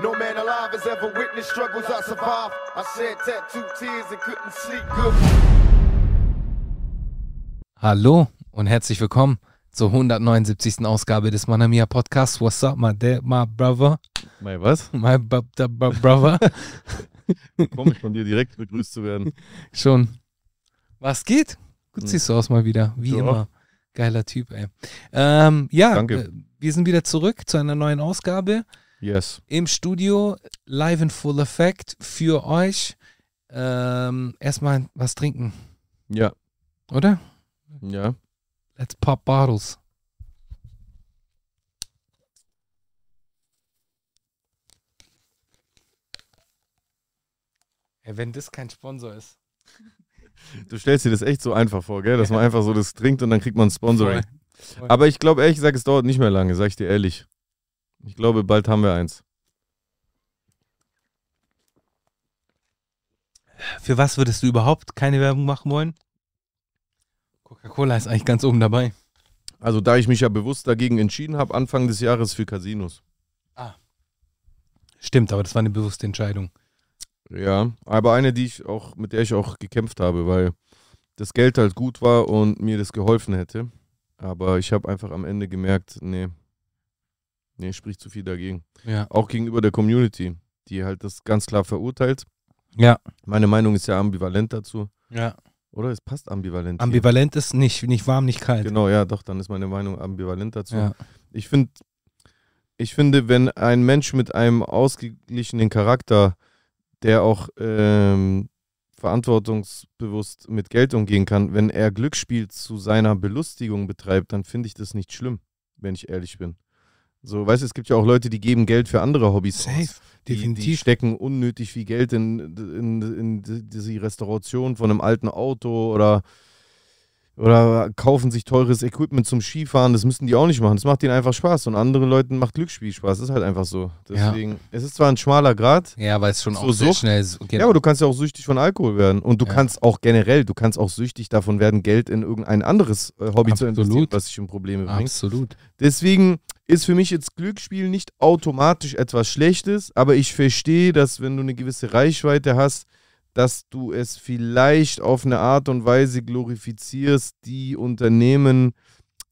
No man alive has ever witnessed struggles I survived. I shed tattooed tears and couldn't sleep good. Hallo und herzlich willkommen zur 179. Ausgabe des Manamia Podcasts. What's up, my, dad, my brother? Mai was? My b- b- b- brother? Komisch von dir direkt begrüßt zu werden. Schon. Was geht? Gut Hm. siehst du aus mal wieder, wie Du immer. Geiler Typ, ey. Ähm, ja, Danke. äh, wir sind wieder zurück zu einer neuen Ausgabe Yes. im Studio, live in full effect für euch. Ähm, erstmal was trinken, Ja, oder? ja. Let's pop bottles. Ja, wenn das kein Sponsor ist. Du stellst dir das echt so einfach vor, gell? Dass man einfach so das trinkt und dann kriegt man ein Sponsoring. Voll. Aber ich glaube ehrlich gesagt, es dauert nicht mehr lange, sag ich dir ehrlich. Ich glaube, bald haben wir eins. Für was würdest du überhaupt keine Werbung machen wollen? Coca-Cola ist eigentlich ganz oben dabei. Also da ich mich ja bewusst dagegen entschieden habe, Anfang des Jahres für Casinos. Stimmt, aber das war eine bewusste Entscheidung. Ja, aber eine, die ich auch, mit der ich auch gekämpft habe, weil das Geld halt gut war und mir das geholfen hätte. Aber ich habe einfach am Ende gemerkt, nee, nee, spricht zu viel dagegen. Ja. Auch gegenüber der Community, die halt das ganz klar verurteilt. Ja. Meine Meinung ist ja ambivalent dazu. ja. Oder? Es passt ambivalent. hier. Ambivalent ist nicht, nicht warm, nicht kalt. Genau, ja, doch, dann ist meine Meinung ambivalent dazu. Ja. Ich finde, ich finde, wenn ein Mensch mit einem ausgeglichenen Charakter, der auch ähm, verantwortungsbewusst mit Geld umgehen kann, wenn er Glücksspiel zu seiner Belustigung betreibt, dann finde ich das nicht schlimm, wenn ich ehrlich bin. So, weißt du, es gibt ja auch Leute, die geben Geld für andere Hobbys Safe. aus. Die, die Definitiv. stecken unnötig viel Geld in, in, in die- diese Restauration von einem alten Auto oder, oder kaufen sich teures Equipment zum Skifahren. Das müssen die auch nicht machen. Das macht denen einfach Spaß. Und anderen Leuten macht Glücksspiel Spaß. Das ist halt einfach so. Ja. Deswegen, es ist zwar ein schmaler Grad. Ja, weil es schon So auch sehr Sucht. schnell so geht. Ja, aber du kannst ja auch süchtig von Alkohol werden. Und du Ja. kannst auch generell, du kannst auch süchtig davon werden, Geld in irgendein anderes äh, Hobby zu Absolut. investieren, was dich in Probleme bringt. Absolut. Deswegen ist für mich jetzt Glücksspiel nicht automatisch etwas Schlechtes, aber ich verstehe, dass wenn du eine gewisse Reichweite hast, dass du es vielleicht auf eine Art und Weise glorifizierst, die Unternehmen.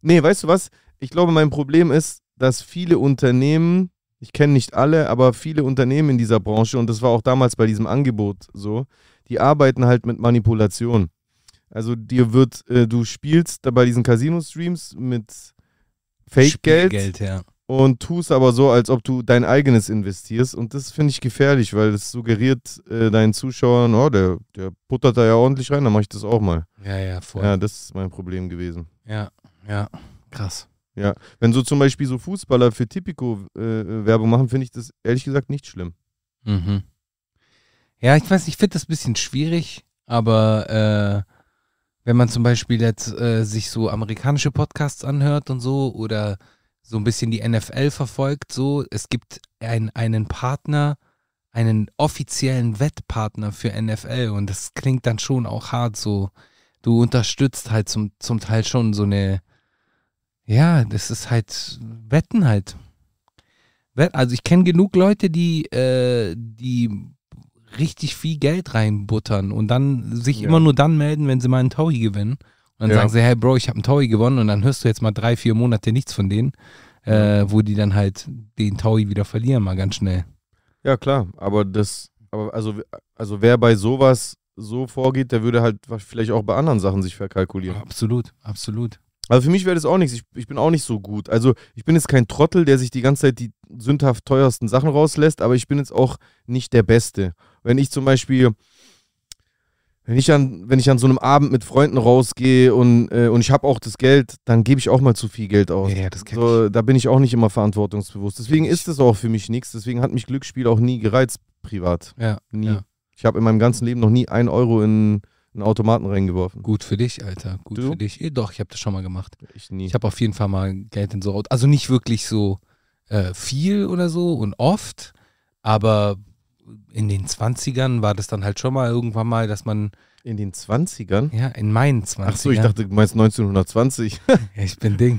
Nee, weißt du was? Ich glaube, mein Problem ist, dass viele Unternehmen, ich kenne nicht alle, aber viele Unternehmen in dieser Branche, und das war auch damals bei diesem Angebot so, die arbeiten halt mit Manipulation. Also dir wird, äh, du spielst da bei diesen Casino-Streams mit Fake-Geld ja. und tust aber so, als ob du dein eigenes investierst. Und das finde ich gefährlich, weil das suggeriert äh, deinen Zuschauern, oh, der, der puttert da ja ordentlich rein, dann mache ich das auch mal. Ja, ja, voll. Ja, das ist mein Problem gewesen. Ja, ja. Krass. Wenn so zum Beispiel so Fußballer für Tipico äh, Werbung machen, finde ich das ehrlich gesagt nicht schlimm. Mhm. Ja, ich weiß, ich finde das ein bisschen schwierig, aber äh, wenn man zum Beispiel jetzt äh, sich so amerikanische Podcasts anhört und so oder so ein bisschen die NFL verfolgt, so, es gibt ein, einen Partner, einen offiziellen Wettpartner für NFL und das klingt dann schon auch hart so. Du unterstützt halt zum, zum Teil schon so eine, ja, das ist halt Wetten halt. Also ich kenne genug Leute, die, äh, die richtig viel Geld reinbuttern und dann sich Ja. immer nur dann melden, wenn sie mal einen Taui gewinnen. Und dann Ja. sagen sie, hey Bro, ich habe einen Taui gewonnen und dann hörst du jetzt mal drei, vier Monate nichts von denen, äh, wo die dann halt den Taui wieder verlieren, mal ganz schnell. Ja, klar, aber das, aber also, also wer bei sowas so vorgeht, der würde halt vielleicht auch bei anderen Sachen sich verkalkulieren. Absolut, absolut. Also für mich wäre das auch nichts. Ich, ich bin auch nicht so gut. Also ich bin jetzt kein Trottel, der sich die ganze Zeit die sündhaft teuersten Sachen rauslässt, aber ich bin jetzt auch nicht der Beste. Wenn ich zum Beispiel, wenn ich an, wenn ich an so einem Abend mit Freunden rausgehe und, äh, und ich habe auch das Geld, dann gebe ich auch mal zu viel Geld aus. Ja, ja, das kenn So, da bin ich auch nicht immer verantwortungsbewusst. Deswegen ist das auch für mich nichts. Deswegen hat mich Glücksspiel auch nie gereizt, privat. Ja, Nie. ja. Ich habe in meinem ganzen Leben noch nie ein Euro in einen Automaten reingeworfen. Gut für dich, Alter. Gut Du? für dich. Eh, Doch, ich habe das schon mal gemacht. Ich nie. Ich habe auf jeden Fall mal Geld in so. Also nicht wirklich so äh, viel oder so und oft, aber in den 20ern war das dann halt schon mal irgendwann mal, dass man In den 20ern? Ja, in meinen 20ern. Ach so, ich dachte, du meinst 1920. Ja, ich bin Ding.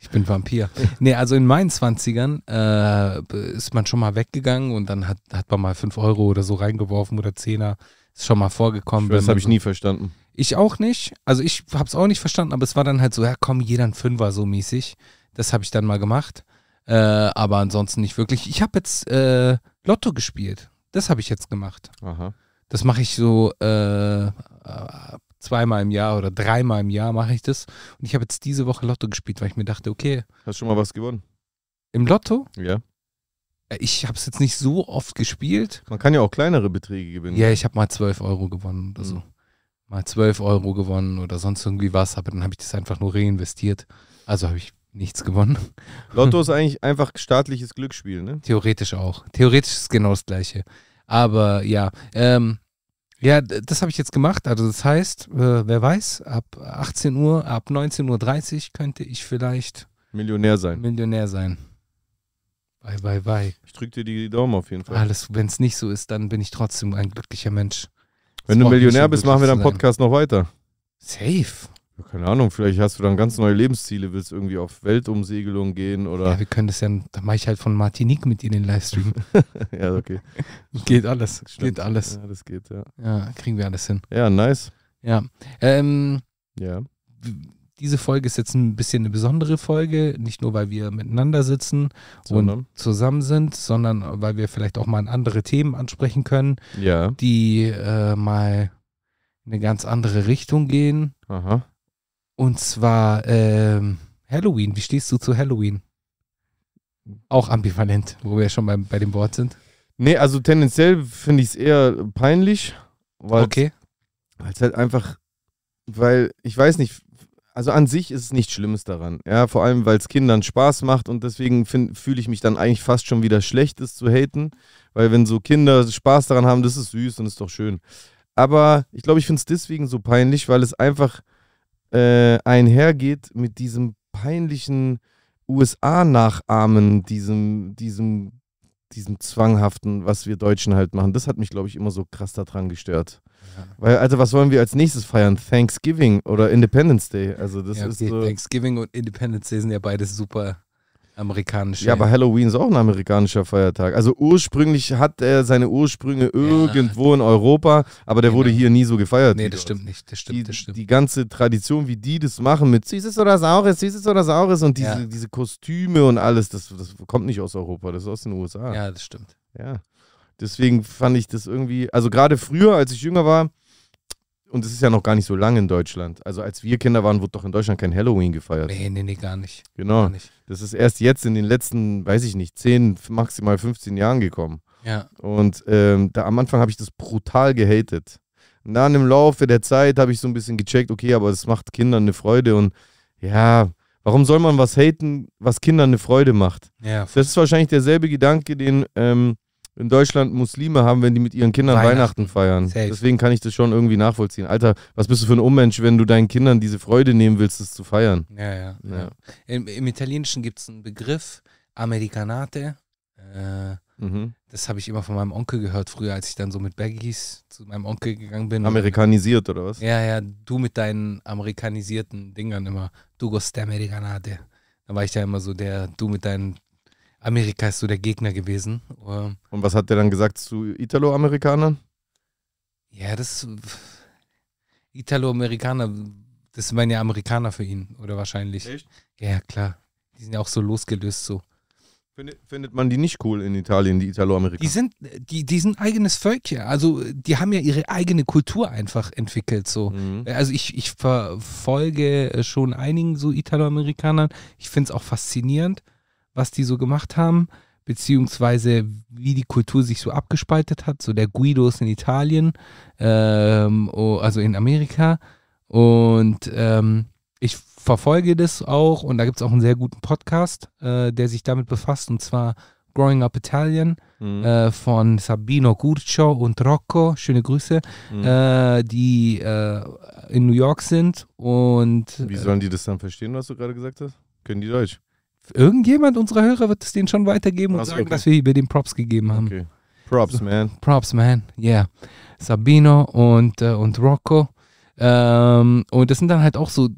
Ich bin Vampir. Nee, also in meinen 20ern äh, ist man schon mal weggegangen und dann hat, hat man mal 5 Euro oder so reingeworfen oder 10er. Ist schon mal vorgekommen. Das wenn habe ich nie verstanden. Ich auch nicht. Also ich habe es auch nicht verstanden, aber es war dann halt so, ja komm, jeder ein Fünfer so mäßig. Das habe ich dann mal gemacht. Äh, aber ansonsten nicht wirklich. Ich habe jetzt äh, Lotto gespielt. Das habe ich jetzt gemacht. Aha. Das mache ich so äh, zweimal im Jahr oder dreimal im Jahr mache ich das. Und ich habe jetzt diese Woche Lotto gespielt, weil ich mir dachte, okay, Hast schon mal was gewonnen? im Lotto, Ja. äh, ich habe es jetzt nicht so oft gespielt. Man kann ja auch kleinere Beträge gewinnen. Ja, ich habe mal 12 Euro gewonnen oder so. Mhm. Mal 12 Euro gewonnen oder sonst irgendwie was, aber dann habe ich das einfach nur reinvestiert. Also habe ich nichts gewonnen. Lotto ist eigentlich einfach staatliches Glücksspiel, ne? Theoretisch auch. Theoretisch ist genau das Gleiche. Aber ja, ähm, ja, das habe ich jetzt gemacht. Also das heißt, äh, wer weiß, ab 18 Uhr, ab 19.30 Uhr könnte ich vielleicht Millionär sein. Millionär sein. Bye, bye, bye. Ich drücke dir die Daumen auf jeden Fall. Alles, wenn es nicht so ist, dann bin ich trotzdem ein glücklicher Mensch. Wenn Es du Millionär bist, machen wir deinen. Podcast noch weiter. Safe. Ja, Keine Ahnung, vielleicht hast du dann ganz neue Lebensziele, willst irgendwie auf Weltumsegelung gehen Ja, oder. wir können das ja, da mache ich halt von Martinique mit dir den Livestream. Ja, okay. Geht alles. Stimmt. Geht alles. Ja, das geht, ja. Ja, kriegen wir alles hin. Ja, nice. Ja. Ähm, Ja. diese Folge ist jetzt ein bisschen eine besondere Folge, nicht nur weil wir miteinander sitzen Sondern? und zusammen sind, sondern weil wir vielleicht auch mal andere Themen ansprechen können, Ja. die äh, mal in eine ganz andere Richtung gehen. Aha. Und zwar ähm, Halloween. Wie stehst du zu Halloween? Auch ambivalent, wo wir schon bei, bei dem Wort sind. Nee, also tendenziell finde ich es eher peinlich, weil Okay. es halt einfach, weil ich weiß nicht, also an sich ist es nichts Schlimmes daran. Ja, vor allem, weil es Kindern Spaß macht und deswegen fühle ich mich dann eigentlich fast schon wieder schlecht, es zu haten, weil wenn so Kinder Spaß daran haben, das ist süß und ist doch schön. Aber ich glaube, ich finde es deswegen so peinlich, weil es einfach äh, einhergeht mit diesem peinlichen USA-Nachahmen, diesem, diesem, diesem zwanghaften, was wir Deutschen halt machen. Das hat mich, glaube ich, immer so krass daran gestört. Ja. Weil, also, was wollen wir als nächstes feiern? Thanksgiving oder Independence Day? Also, das ja, ist okay. so. Thanksgiving und Independence Day sind ja beides super amerikanische. Ja, aber Halloween ist auch ein amerikanischer Feiertag. Also ursprünglich hat er seine Ursprünge irgendwo in Europa, aber der Genau. wurde hier nie so gefeiert. Nee, das dort. stimmt nicht. Das stimmt, Die, das stimmt. die ganze Tradition, wie die das machen mit Süßes oder Saures, Süßes oder Saures und diese, Ja. diese Kostüme und alles, das, das kommt nicht aus Europa, das ist aus den USA. ja, das stimmt. Ja. Deswegen fand ich das irgendwie, also gerade früher, als ich jünger war, und es ist ja noch gar nicht so lange in Deutschland. Also als wir Kinder waren, wurde doch in Deutschland kein Halloween gefeiert. Nee, nee, nee, gar nicht. Genau. Gar nicht. Das ist erst jetzt in den letzten, weiß ich nicht, 10, maximal 15 Jahren gekommen. Ja. Und ähm, da am Anfang habe ich das brutal gehatet. Und dann im Laufe der Zeit habe ich so ein bisschen gecheckt, okay, aber es macht Kindern eine Freude und ja, warum soll man was haten, was Kindern eine Freude macht? Ja, Das ist wahrscheinlich derselbe Gedanke, den ähm, in Deutschland Muslime haben, wenn die mit ihren Kindern Weihnachten. Weihnachten, feiern. Safe. Deswegen kann ich das schon irgendwie nachvollziehen. Alter, was bist du für ein Unmensch, wenn du deinen Kindern diese Freude nehmen willst, das zu feiern? ja, ja. ja. Ja. Im, Im Italienischen gibt es einen Begriff, Americanate. Äh, Mhm. das habe ich immer von meinem Onkel gehört, früher, als ich dann so mit Baggies zu meinem Onkel gegangen bin. Amerikanisiert oder was? Ja, ja, du mit deinen amerikanisierten Dingern immer. Du gost Americanate. Da war ich ja immer so der, du mit deinen Amerika ist so der Gegner gewesen. Ähm, Und was hat der dann gesagt zu Italo-Amerikanern? Ja, das Italo-Amerikaner, das waren ja Amerikaner für ihn, oder wahrscheinlich. Echt? Ja, klar. Die sind ja auch so losgelöst so. Findet, findet man die nicht cool in Italien, die Die Italo-Amerikaner? sind, die, die sind eigenes Völkchen. Also die haben ja ihre eigene Kultur einfach entwickelt so. Mhm. Also ich, ich verfolge schon einigen so Italoamerikanern. Ich finde es auch faszinierend, was die so gemacht haben, beziehungsweise wie die Kultur sich so abgespaltet hat. So der Guido ist in Italien, ähm, also in Amerika. Und ähm, ich verfolge das auch und da gibt es auch einen sehr guten Podcast, äh, der sich damit befasst, und zwar Growing Up Italian Mhm. äh, von Sabino Curcio und Rocco, schöne Grüße, Mhm. äh, die äh, in New York sind und Wie sollen die das dann verstehen, was du gerade gesagt hast? Können die Deutsch? Irgendjemand unserer Hörer wird es denen schon weitergeben und so, sagen, okay. dass wir über den Props gegeben haben. Okay. Props, man. Props, man. Yeah. Sabino und, äh, und Rocco. Ähm, und das sind dann halt auch so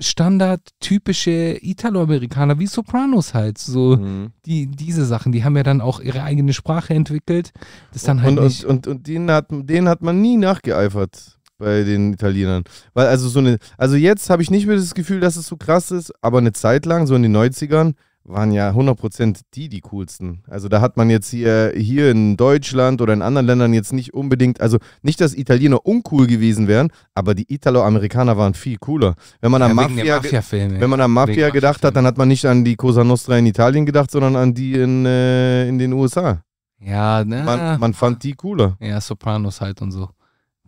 standardtypische Italoamerikaner wie Sopranos halt. So Mhm. die, diese Sachen, die haben ja dann auch ihre eigene Sprache entwickelt. Das dann halt und, und, und, und denen, hat, denen hat man nie nachgeeifert bei den Italienern. Weil also so eine, also jetzt habe ich nicht mehr das Gefühl, dass es so krass ist, aber eine Zeit lang, so in den 90ern, waren ja 100% die die coolsten. Also da hat man jetzt hier, hier in Deutschland oder in anderen Ländern jetzt nicht unbedingt, also nicht, dass Italiener uncool gewesen wären, aber die Italo-Amerikaner waren viel cooler. Wenn man ja, an Mafia, Mafia-Filme. wenn man an Mafia gedacht hat, Mafia-Filmen. dann hat man nicht an die Cosa Nostra in Italien gedacht, sondern an die in, äh, in den USA. ja, ne? Man, man fand die cooler. ja, Sopranos halt und so.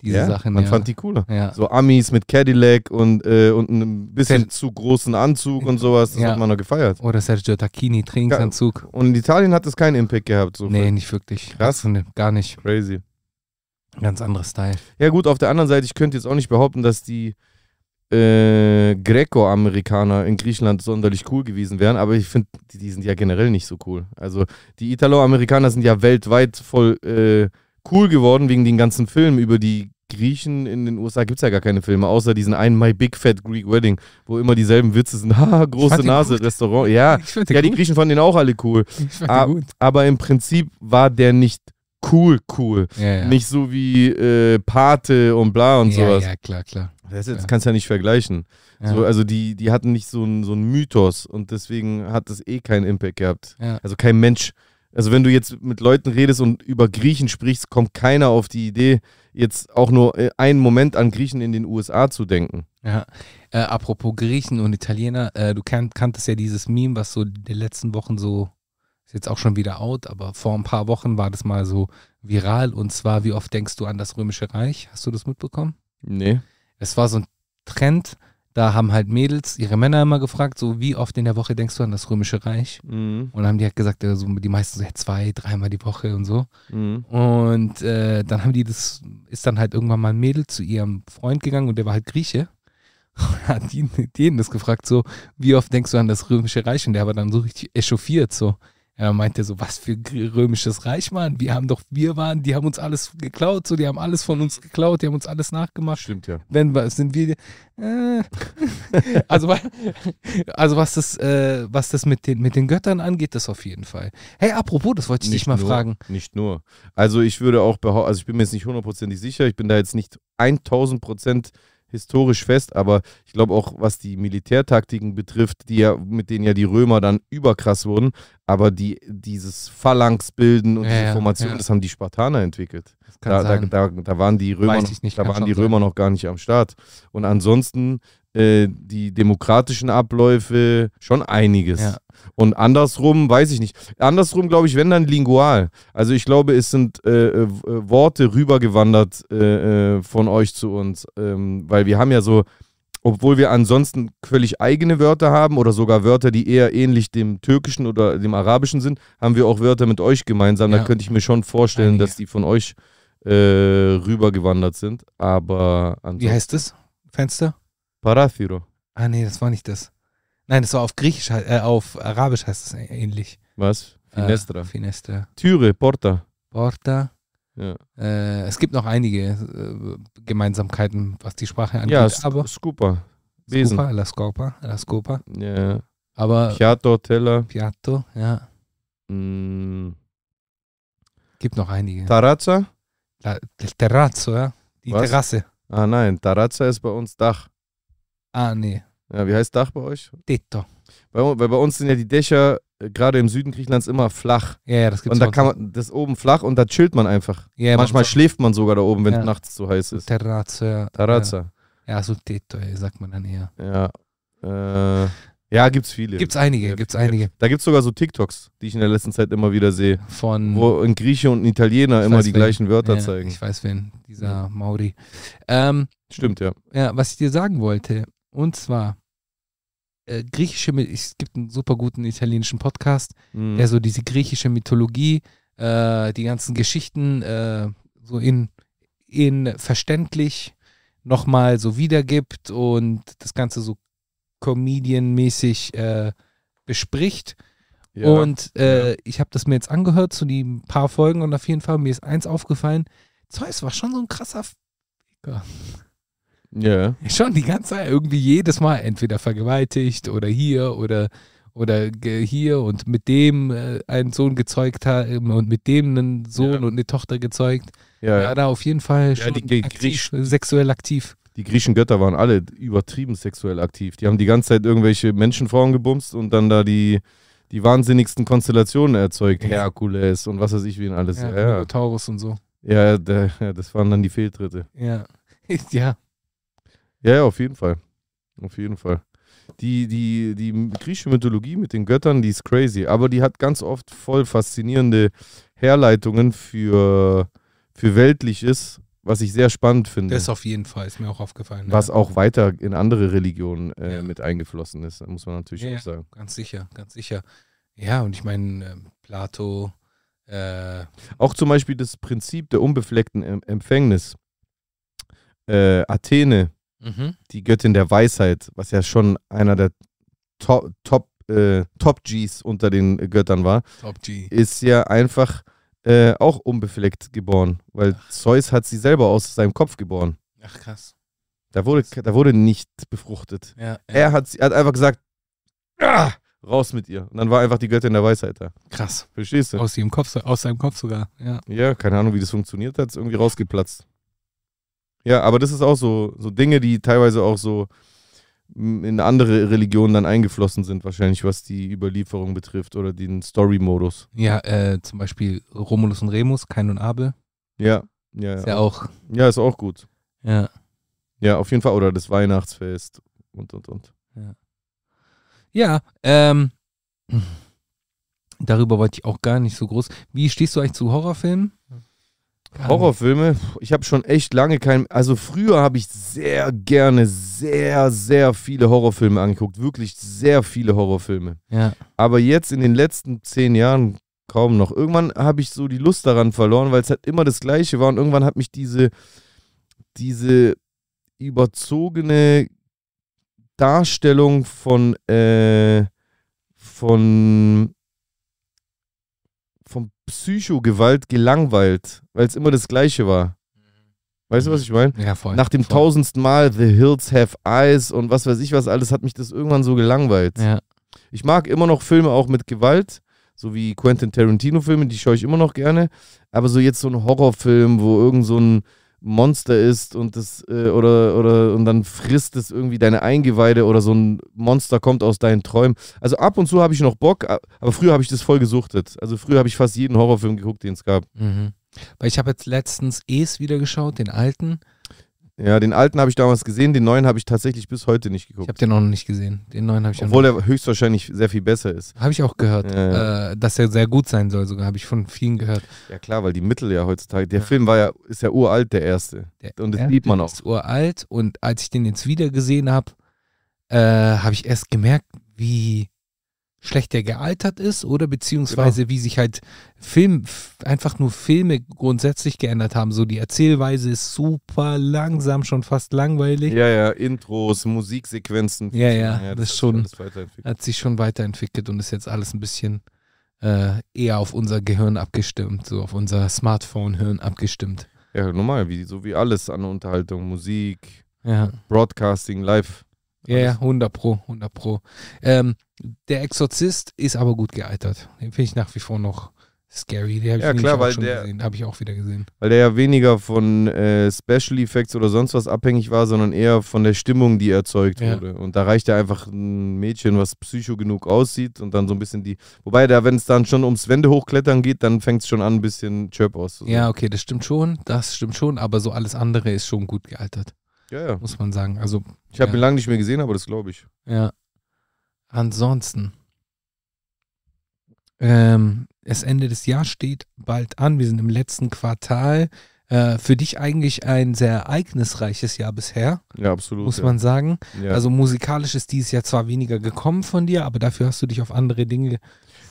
Diese ja, Sachen. man ja. fand die cooler. ja. So Amis mit Cadillac und, äh, und einem bisschen Sen- zu großen Anzug und sowas, das hat man noch gefeiert. Oder Sergio Tacchini, Trainingsanzug. Und in Italien hat das keinen Impact gehabt. So nee, nicht wirklich. Krass. Gar nicht. Crazy. Ganz anderes Style. Ja gut, auf der anderen Seite, ich könnte jetzt auch nicht behaupten, dass die äh, Greco-Amerikaner in Griechenland sonderlich cool gewesen wären, aber ich finde, die, die sind ja generell nicht so cool. Also die Italo-Amerikaner sind ja weltweit voll äh, cool geworden wegen den ganzen Filmen über die Griechen in den USA gibt es ja gar keine Filme, außer diesen einen My Big Fat Greek Wedding, wo immer dieselben Witze sind. Haha, große Nase, gut. Restaurant. Ja, ja, die Griechen fanden den auch alle cool. Aber im Prinzip war der nicht cool, cool. Ja, ja. Nicht so wie äh, Pate und bla und ja, sowas. Ja, klar, klar. Das Ja. kannst du ja nicht vergleichen. So, also die, die hatten nicht so einen so einen Mythos und deswegen hat das eh keinen Impact gehabt. Also kein Mensch. Also wenn du jetzt mit Leuten redest und über Griechen sprichst, kommt keiner auf die Idee, jetzt auch nur äh, einen Moment an Griechen in den USA zu denken. Ja, äh, apropos Griechen und Italiener, äh, du kan kanntest ja dieses Meme, was so die letzten Wochen so, ist jetzt auch schon wieder out, aber vor ein paar Wochen war das mal so viral und zwar, wie oft denkst du an das Römische Reich? Hast du das mitbekommen? Nee. Es war so ein Trend, da haben halt Mädels ihre Männer immer gefragt, so wie oft in der Woche denkst du an das Römische Reich? Mhm. Und dann haben die halt gesagt, äh, so, die meisten so ja, zwei, dreimal die Woche und so. Mhm. Und äh, dann haben die das, ist dann halt irgendwann mal ein Mädel zu ihrem Freund gegangen und der war halt Grieche. Und hat die, denen das gefragt, so, wie oft denkst du an das Römische Reich? Und der war dann so richtig echauffiert, so. Er meinte so, was für römisches Reich, Mann? Wir haben doch, wir waren, die haben uns alles geklaut, so, die haben alles von uns geklaut, die haben uns alles nachgemacht. Stimmt ja. Wenn was sind wir, äh, also, also was das, äh, was das mit den, mit den Göttern angeht, das auf jeden Fall. Hey, apropos, das wollte ich dich mal nur, fragen. Nicht nur. Also ich würde auch behaupten, also ich bin mir jetzt nicht hundertprozentig sicher, ich bin da jetzt nicht 1000 Prozent historisch fest, aber ich glaube auch, was die Militärtaktiken betrifft, die ja, mit denen ja die Römer dann überkrass wurden, aber die, dieses Phalanxbilden und Ja, diese Formation, ja. das haben die Spartaner entwickelt. Da, da, da, da waren die Römer, noch, nicht, da waren die Römer sein. noch gar nicht am Start. Und ansonsten äh, die demokratischen Abläufe schon einiges. Ja. Und andersrum, weiß ich nicht. Andersrum glaube ich, wenn dann lingual. Also ich glaube, es sind äh, äh, Worte rübergewandert äh, äh, von euch zu uns. Ähm, weil wir haben ja so, obwohl wir ansonsten völlig eigene Wörter haben oder sogar Wörter, die eher ähnlich dem Türkischen oder dem Arabischen sind, haben wir auch Wörter mit euch gemeinsam. Da Ja. könnte ich mir schon vorstellen, Einige. dass die von euch äh, rübergewandert sind. Aber Wie heißt das? Fenster? Parathiro. Ah, nee, das war nicht das. Nein, das war auf Griechisch, äh, auf Arabisch heißt es ähnlich. Was? Finestra. Äh, Finestra. Türe, Porta. Porta. Ja, Äh, es gibt noch einige äh, Gemeinsamkeiten, was die Sprache angeht. ja aber Scupa. Besen. Scopa, la Scopa, la Scopa. Ja. Aber Piatto, Teller. Piatto, ja, Mm, gibt noch einige. Tarazza? La, terrazzo, ja. Die Was? Terrasse. Ah nein, Tarazza ist bei uns Dach. Ah, nee. Ja, wie heißt Dach bei euch? Tetto. Bei, weil bei uns sind ja die Dächer äh, gerade im Süden Griechenlands immer flach. Ja, ja, das gibt's und da kann man das oben flach und da chillt man einfach. Ja, Manchmal uns schläft man sogar da oben, wenn es Ja. nachts zu heiß auch. ist. Terrazzo, ja. Tarazza. Ja, ja so Tetto, ey, sagt man dann eher. Ja. Äh, ja, gibt's viele. Gibt's einige, Ja, gibt's einige. Da gibt's sogar so TikToks, die ich in der letzten Zeit immer wieder sehe, Von wo ein Grieche und ein Italiener immer die wen. gleichen Wörter zeigen. Ich weiß wen, dieser Mauri. Ähm, Stimmt, ja. ja, was ich dir sagen wollte, und zwar äh, griechische, es gibt einen super guten italienischen Podcast, Mhm. der so diese griechische Mythologie, äh, die ganzen Geschichten äh, so in, in verständlich nochmal so wiedergibt und das Ganze so Comedian-mäßig äh, bespricht. Ja. Und äh, ich habe das mir jetzt angehört zu den paar Folgen und auf jeden Fall mir ist eins aufgefallen. Zeus war schon so ein krasser Ficker. Ja. Schon die ganze Zeit irgendwie jedes Mal entweder vergewaltigt oder hier oder oder hier und mit dem äh, einen Sohn gezeugt hat und mit dem einen Sohn Ja. und eine Tochter gezeugt. Ja, Ja, da auf jeden Fall schon die- die aktiv, Griech- sexuell aktiv. Die griechischen Götter waren alle übertrieben sexuell aktiv. Die haben die ganze Zeit irgendwelche Menschenfrauen gebumst und dann da die, die wahnsinnigsten Konstellationen erzeugt. Ja. Herkules und was weiß ich, wie und alles. Ja, Ja, ja. Taurus und so. ja, ja das waren dann die Fehltritte. Ja. ja. Ja, ja, auf jeden Fall. Auf jeden Fall. Die, die, die griechische Mythologie mit den Göttern, die ist crazy, aber die hat ganz oft voll faszinierende Herleitungen für, für Weltliches, was ich sehr spannend finde. Das auf jeden Fall ist mir auch aufgefallen. was ja. auch weiter in andere Religionen äh, Ja. mit eingeflossen ist, muss man natürlich Ja, auch sagen. Ganz sicher, ganz sicher. Ja, und ich meine, ähm, Plato, äh, Auch zum Beispiel das Prinzip der unbefleckten em Empfängnis. Äh, Athene, mhm. die Göttin der Weisheit, was ja schon einer der Top, Top, äh, Top Gs unter den Göttern war, ist ja einfach äh, auch unbefleckt geboren, weil Zeus hat sie selber aus seinem Kopf geboren. Ach krass. Da wurde, da wurde nicht befruchtet. Ja, ja. Er hat, sie- er hat einfach gesagt, ah, raus mit ihr. Und dann war einfach die Göttin der Weisheit da. krass. Verstehst du? Aus, ihrem Kopf, aus seinem Kopf sogar. Ja. Ja, keine Ahnung, wie das funktioniert hat, ist irgendwie rausgeplatzt. Ja, aber das ist auch so, so Dinge, die teilweise auch so in andere Religionen dann eingeflossen sind, wahrscheinlich, was die Überlieferung betrifft oder den Story-Modus. Ja, äh, zum Beispiel Romulus und Remus, Kain und Abel. Ja, ja, Ist ja. ja auch. Ja, ist auch gut. Ja. Ja, auf jeden Fall. Oder das Weihnachtsfest und, und, und. Ja, ähm, darüber wollte ich auch gar nicht so groß. Wie stehst du eigentlich zu Horrorfilmen? Horrorfilme, ich habe schon echt lange keinen. Also früher habe ich sehr gerne sehr, sehr viele Horrorfilme angeguckt. Wirklich sehr viele Horrorfilme. Ja. Aber jetzt in den letzten zehn Jahren kaum noch. Irgendwann habe ich so die Lust daran verloren, weil es halt immer das Gleiche war. Und irgendwann hat mich diese, diese überzogene Darstellung von, äh, von, von Psychogewalt gelangweilt, weil es immer das Gleiche war. Weißt du, was ich meine? Ja, voll. Nach dem voll. tausendsten Mal The Hills Have Eyes und was weiß ich was alles, hat mich das irgendwann so gelangweilt. Ja. Ich mag immer noch Filme auch mit Gewalt, so wie Quentin Tarantino-Filme, die schaue ich immer noch gerne. Aber so jetzt so ein Horrorfilm, wo irgend so ein Monster ist und das äh, oder oder und dann frisst es irgendwie deine Eingeweide oder so ein Monster kommt aus deinen Träumen. Also ab und zu habe ich noch Bock, aber früher habe ich das voll gesuchtet. Also früher habe ich fast jeden Horrorfilm geguckt, den es gab. Mhm. Weil ich habe jetzt letztens Es wieder geschaut, den alten. Ja, den alten habe ich damals gesehen, den neuen habe ich tatsächlich bis heute nicht Ich geguckt. habe den noch nicht gesehen. Den neuen habe ich Obwohl noch er höchstwahrscheinlich sehr viel besser ist. Habe ich auch gehört, Ja, Äh, dass er sehr gut sein soll, sogar habe ich von vielen gehört. Ja klar, weil die Mittel ja heutzutage, der Film war ja, ist ja uralt, der erste. Der Und das sieht man auch. Ist uralt und als ich den jetzt wieder gesehen habe, äh, habe ich erst gemerkt, wie schlecht der gealtert ist oder beziehungsweise Genau. wie sich halt Film, einfach nur Filme grundsätzlich geändert haben. So die Erzählweise ist super langsam, schon fast langweilig. Ja, ja, Intros, Musiksequenzen. Ja, ja, das hat sich schon. Hat sich schon weiterentwickelt und ist jetzt alles ein bisschen äh, eher auf unser Gehirn abgestimmt, so auf unser Smartphone-Hirn abgestimmt. Ja, normal, wie, so wie alles an Unterhaltung, Musik, Ja. Broadcasting, Live. Ja, ja, Alles. 100 Pro, 100 Pro. Ähm, der Exorzist ist aber gut gealtert. Den finde ich nach wie vor noch scary. Den habe ich Ja, klar, weil schon der- gesehen. Habe ich auch wieder gesehen. Weil der ja weniger von äh, Special Effects oder sonst was abhängig war, sondern eher von der Stimmung, die erzeugt Ja. wurde. Und da reicht ja einfach ein Mädchen, was psycho genug aussieht und dann so ein bisschen die. Wobei, da, wenn es dann schon ums Wände hochklettern geht, dann fängt es schon an, ein bisschen Chirp auszusehen. Ja, okay, das stimmt schon. Das stimmt schon, aber so alles andere ist schon gut gealtert, ja. ja. muss man sagen. Also, Ich habe Ja. ihn lange nicht mehr gesehen, aber das glaube ich. ja. Ansonsten. Ähm, das Ende des Jahres steht bald an. Wir sind im letzten Quartal. Äh, für dich eigentlich ein sehr ereignisreiches Jahr bisher, Ja, absolut. muss ja. man sagen. Ja. Also musikalisch ist dieses Jahr zwar weniger gekommen von dir, aber dafür hast du dich auf andere Dinge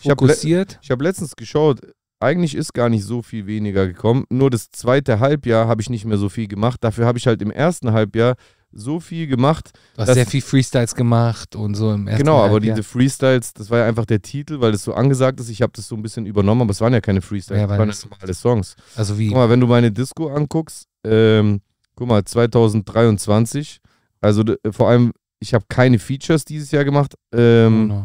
Ich hab le- fokussiert. Ich habe letztens geschaut, eigentlich ist gar nicht so viel weniger gekommen. Nur das zweite Halbjahr habe ich nicht mehr so viel gemacht. Dafür habe ich halt im ersten Halbjahr so viel gemacht. Du hast das- sehr viel Freestyles gemacht und so im ersten Genau, aber diese Freestyles, das war ja einfach der Titel, weil es so angesagt ist. Ich habe das so ein bisschen übernommen, aber es waren ja keine Freestyles, Ja, das waren ja das- normale Songs. Also wie? Guck mal, wenn du meine Disco anguckst, ähm, guck mal, 2023, also d- vor allem, ich habe keine Features dieses Jahr gemacht. Ähm, du, ey.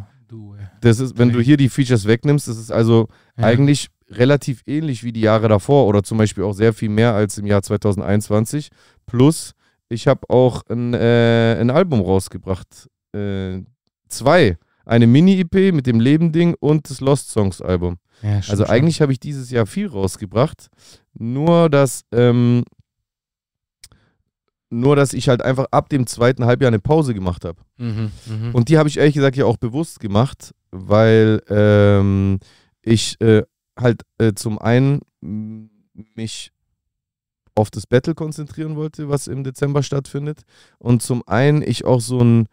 Das ist, wenn du hier die Features wegnimmst, das ist also Ja. eigentlich relativ ähnlich wie die Jahre davor oder zum Beispiel auch sehr viel mehr als im Jahr 2021. Plus, ich habe auch ein, äh, ein Album rausgebracht. Äh, zwei. Eine Mini-EP mit dem Leben-Ding und das Lost Songs-Album. Ja, Also eigentlich habe ich dieses Jahr viel rausgebracht. Nur, dass, ähm, nur, dass ich halt einfach ab dem zweiten Halbjahr eine Pause gemacht habe. Mhm, mhm. Und die habe ich ehrlich gesagt ja auch bewusst gemacht, weil ähm, ich äh, halt äh, zum einen mich auf das Battle konzentrieren wollte, was im Dezember stattfindet. Und zum einen ich auch so ein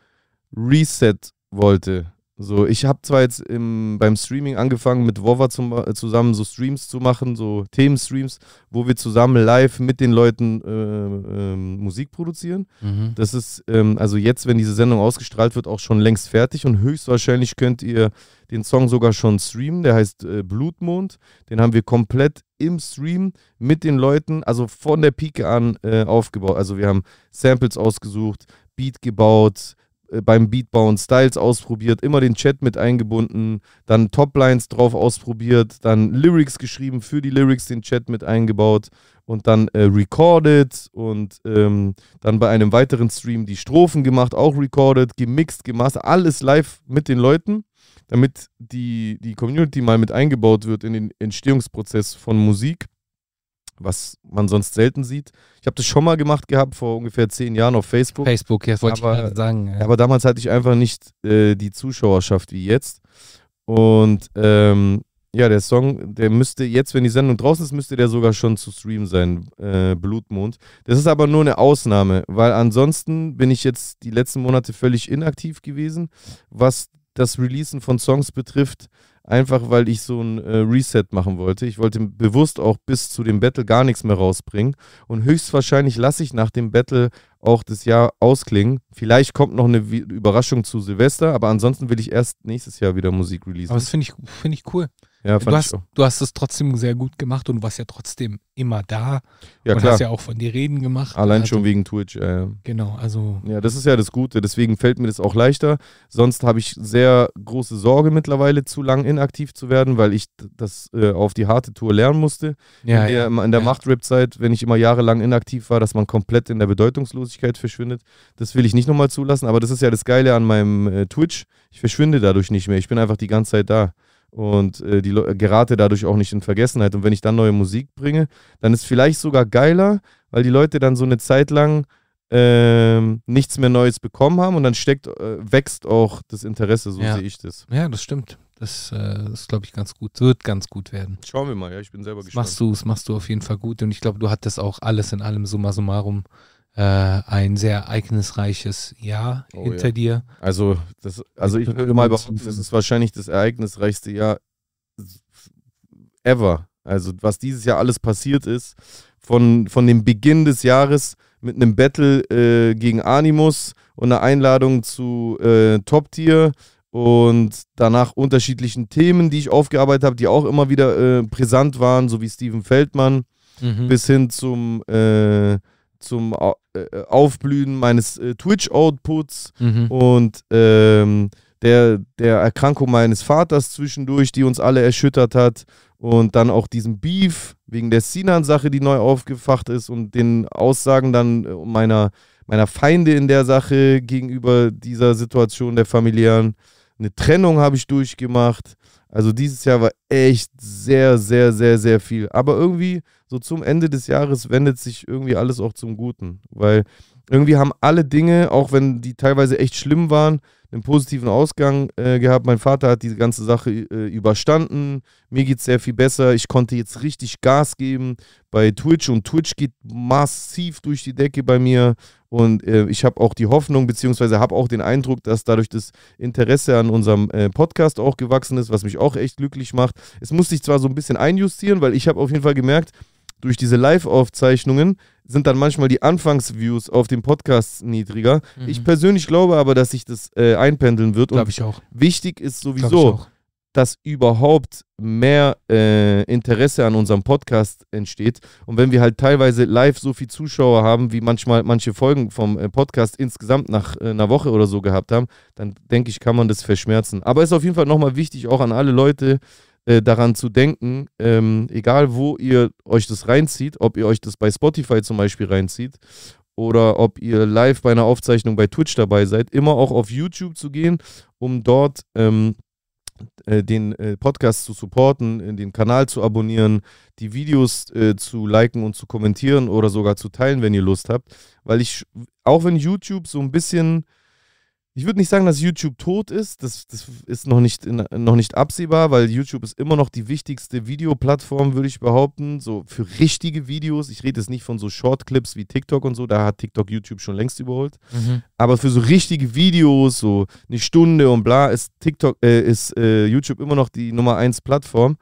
Reset wollte. So, ich habe zwar jetzt im, beim Streaming angefangen, mit Wova zum, äh, zusammen so Streams zu machen, so Themenstreams, wo wir zusammen live mit den Leuten äh, ähm, Musik produzieren. mhm. Das ist ähm, also jetzt, wenn diese Sendung ausgestrahlt wird, auch schon längst fertig und höchstwahrscheinlich könnt ihr den Song sogar schon streamen. Der heißt äh, Blutmond. Den haben wir komplett im Stream mit den Leuten, also von der Pike an äh, aufgebaut. Also wir haben Samples ausgesucht, Beat gebaut, äh, beim Beatbauen Styles ausprobiert, immer den Chat mit eingebunden, dann Toplines drauf ausprobiert, dann Lyrics geschrieben, für die Lyrics den Chat mit eingebaut und dann äh, recorded und ähm, dann bei einem weiteren Stream die Strophen gemacht, auch recorded, gemixt, gemastert, alles live mit den Leuten, damit die, die Community mal mit eingebaut wird in den Entstehungsprozess von Musik, was man sonst selten sieht. Ich habe das schon mal gemacht gehabt, vor ungefähr zehn Jahren auf Facebook. Facebook, ja, wollte Aber- ich gerade sagen. Ja, aber damals hatte ich einfach nicht äh, die Zuschauerschaft wie jetzt. Und ähm, ja, der Song, der müsste jetzt, wenn die Sendung draußen ist, müsste der sogar schon zu streamen sein, äh, Blutmond. Das ist aber nur eine Ausnahme, weil ansonsten bin ich jetzt die letzten Monate völlig inaktiv gewesen, was das Releasen von Songs betrifft. Einfach weil ich so ein äh, Reset machen wollte. Ich wollte bewusst auch bis zu dem Battle gar nichts mehr rausbringen. Und höchstwahrscheinlich lasse ich nach dem Battle auch das Jahr ausklingen. Vielleicht kommt noch eine Überraschung zu Silvester, aber ansonsten will ich erst nächstes Jahr wieder Musik releasen. aber das finde ich, find ich cool. Ja, Du fand hast, ich auch. du hast es trotzdem sehr gut gemacht und du warst ja trotzdem immer da Ja, und klar. hast ja auch von dir reden gemacht. Allein also, schon wegen Twitch. Ja. Genau, also ja, das ist ja das Gute. Deswegen fällt mir das auch leichter. Sonst habe ich sehr große Sorge mittlerweile, zu lang inaktiv zu werden, weil ich das äh, auf die harte Tour lernen musste. ja, in der, ja, in der ja. Macht-Rap-Zeit, wenn ich immer jahrelang inaktiv war, dass man komplett in der Bedeutungslosigkeit verschwindet. Das will ich nicht nochmal zulassen, aber das ist ja das Geile an meinem äh, Twitch. Ich verschwinde dadurch nicht mehr. Ich bin einfach die ganze Zeit da und äh, die Le- gerate dadurch auch nicht in Vergessenheit. Und wenn ich dann neue Musik bringe, dann ist vielleicht sogar geiler, weil die Leute dann so eine Zeit lang ähm, nichts mehr Neues bekommen haben und dann steckt, äh, wächst auch das Interesse, so Ja. sehe ich das. ja, das stimmt. Das äh, ist, glaube ich, ganz gut. Wird ganz gut werden. Schauen wir mal, ja, ich bin selber Das gespannt. machst du, das machst du auf jeden Fall gut. Und ich glaube, du hattest auch alles in allem summa summarum äh, ein sehr ereignisreiches Jahr Oh, hinter ja. dir. Also, das, also ich würde mal behaupten, das ist wahrscheinlich das ereignisreichste Jahr ever. Also, was dieses Jahr alles passiert ist, von, von dem Beginn des Jahres mit einem Battle äh, gegen Animus und einer Einladung zu äh, Top Tier und danach unterschiedlichen Themen, die ich aufgearbeitet habe, die auch immer wieder äh, brisant waren, so wie Steven Feldmann Mhm. bis hin zum, äh, zum äh, Aufblühen meines äh, Twitch-Outputs Mhm. und ähm, der, der Erkrankung meines Vaters zwischendurch, die uns alle erschüttert hat. Und dann auch diesem Beef wegen der Sinan-Sache, die neu aufgefacht ist und den Aussagen dann äh, meiner, meiner Feinde in der Sache gegenüber dieser Situation der familiären. Eine Trennung habe ich durchgemacht. Also dieses Jahr war echt sehr, sehr, sehr, sehr viel. Aber irgendwie so zum Ende des Jahres wendet sich irgendwie alles auch zum Guten. Weil irgendwie haben alle Dinge, auch wenn die teilweise echt schlimm waren, einen positiven Ausgang äh, gehabt. Mein Vater hat diese ganze Sache äh, überstanden. Mir geht es sehr viel besser. Ich konnte jetzt richtig Gas geben bei Twitch und Twitch geht massiv durch die Decke bei mir. Und äh, ich habe auch die Hoffnung, beziehungsweise habe auch den Eindruck, dass dadurch das Interesse an unserem äh, Podcast auch gewachsen ist, was mich auch echt glücklich macht. Es muss sich zwar so ein bisschen einjustieren, weil ich habe auf jeden Fall gemerkt, durch diese Live-Aufzeichnungen sind dann manchmal die Anfangsviews auf dem Podcast niedriger. Mhm. Ich persönlich glaube aber, dass sich das äh, einpendeln wird. Glaube Und ich auch. wichtig ist sowieso, dass überhaupt mehr äh, Interesse an unserem Podcast entsteht. Und wenn wir halt teilweise live so viel Zuschauer haben, wie manchmal manche Folgen vom äh, Podcast insgesamt nach äh, einer Woche oder so gehabt haben, dann denke ich, kann man das verschmerzen. Aber es ist auf jeden Fall nochmal wichtig, auch an alle Leute äh, daran zu denken, ähm, egal wo ihr euch das reinzieht, ob ihr euch das bei Spotify zum Beispiel reinzieht oder ob ihr live bei einer Aufzeichnung bei Twitch dabei seid, immer auch auf YouTube zu gehen, um dort ähm, äh, den äh, Podcast zu supporten, äh, den Kanal zu abonnieren, die Videos äh, zu liken und zu kommentieren oder sogar zu teilen, wenn ihr Lust habt. Weil ich, auch wenn YouTube so ein bisschen, ich würde nicht sagen, dass YouTube tot ist, das, das ist noch nicht, in, noch nicht absehbar, weil YouTube ist immer noch die wichtigste Videoplattform, würde ich behaupten, so für richtige Videos. Ich rede jetzt nicht von so Shortclips wie TikTok und so, da hat TikTok YouTube schon längst überholt. Mhm. Aber für so richtige Videos, so eine Stunde und bla, ist TikTok, äh, ist äh, YouTube immer noch die Nummer 1 Plattform.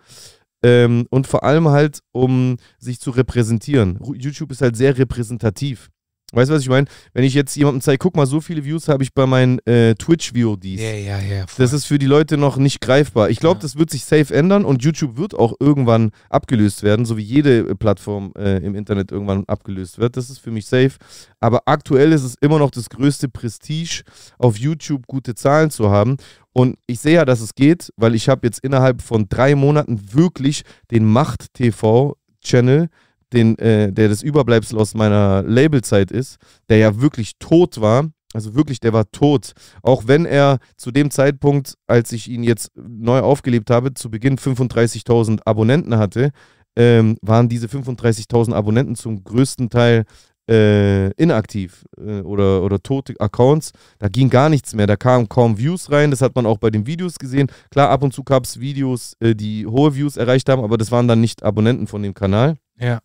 Ähm, und vor allem halt, um sich zu repräsentieren. YouTube ist halt sehr repräsentativ. Weißt du, was ich meine? Wenn ich jetzt jemandem zeige, guck mal, so viele Views habe ich bei meinen äh, Twitch-VODs. Ja, ja, ja. Das ist für die Leute noch nicht greifbar. Ich glaube, Ja. das wird sich safe ändern und YouTube wird auch irgendwann abgelöst werden, so wie jede äh, Plattform äh, im Internet irgendwann abgelöst wird. Das ist für mich safe. Aber aktuell ist es immer noch das größte Prestige, auf YouTube gute Zahlen zu haben. Und ich sehe ja, dass es geht, weil ich habe jetzt innerhalb von drei Monaten wirklich den Macht-TV-Channel, den, äh, der das Überbleibsel aus meiner Labelzeit ist, der ja wirklich tot war. Also wirklich, der war tot. Auch wenn er zu dem Zeitpunkt, als ich ihn jetzt neu aufgelebt habe, zu Beginn 35.000 Abonnenten hatte, ähm, waren diese 35.000 Abonnenten zum größten Teil äh, inaktiv äh, oder, oder tote Accounts. Da ging gar nichts mehr. Da kamen kaum Views rein. Das hat man auch bei den Videos gesehen. Klar, ab und zu gab es Videos, äh, die hohe Views erreicht haben, aber das waren dann nicht Abonnenten von dem Kanal. Ja.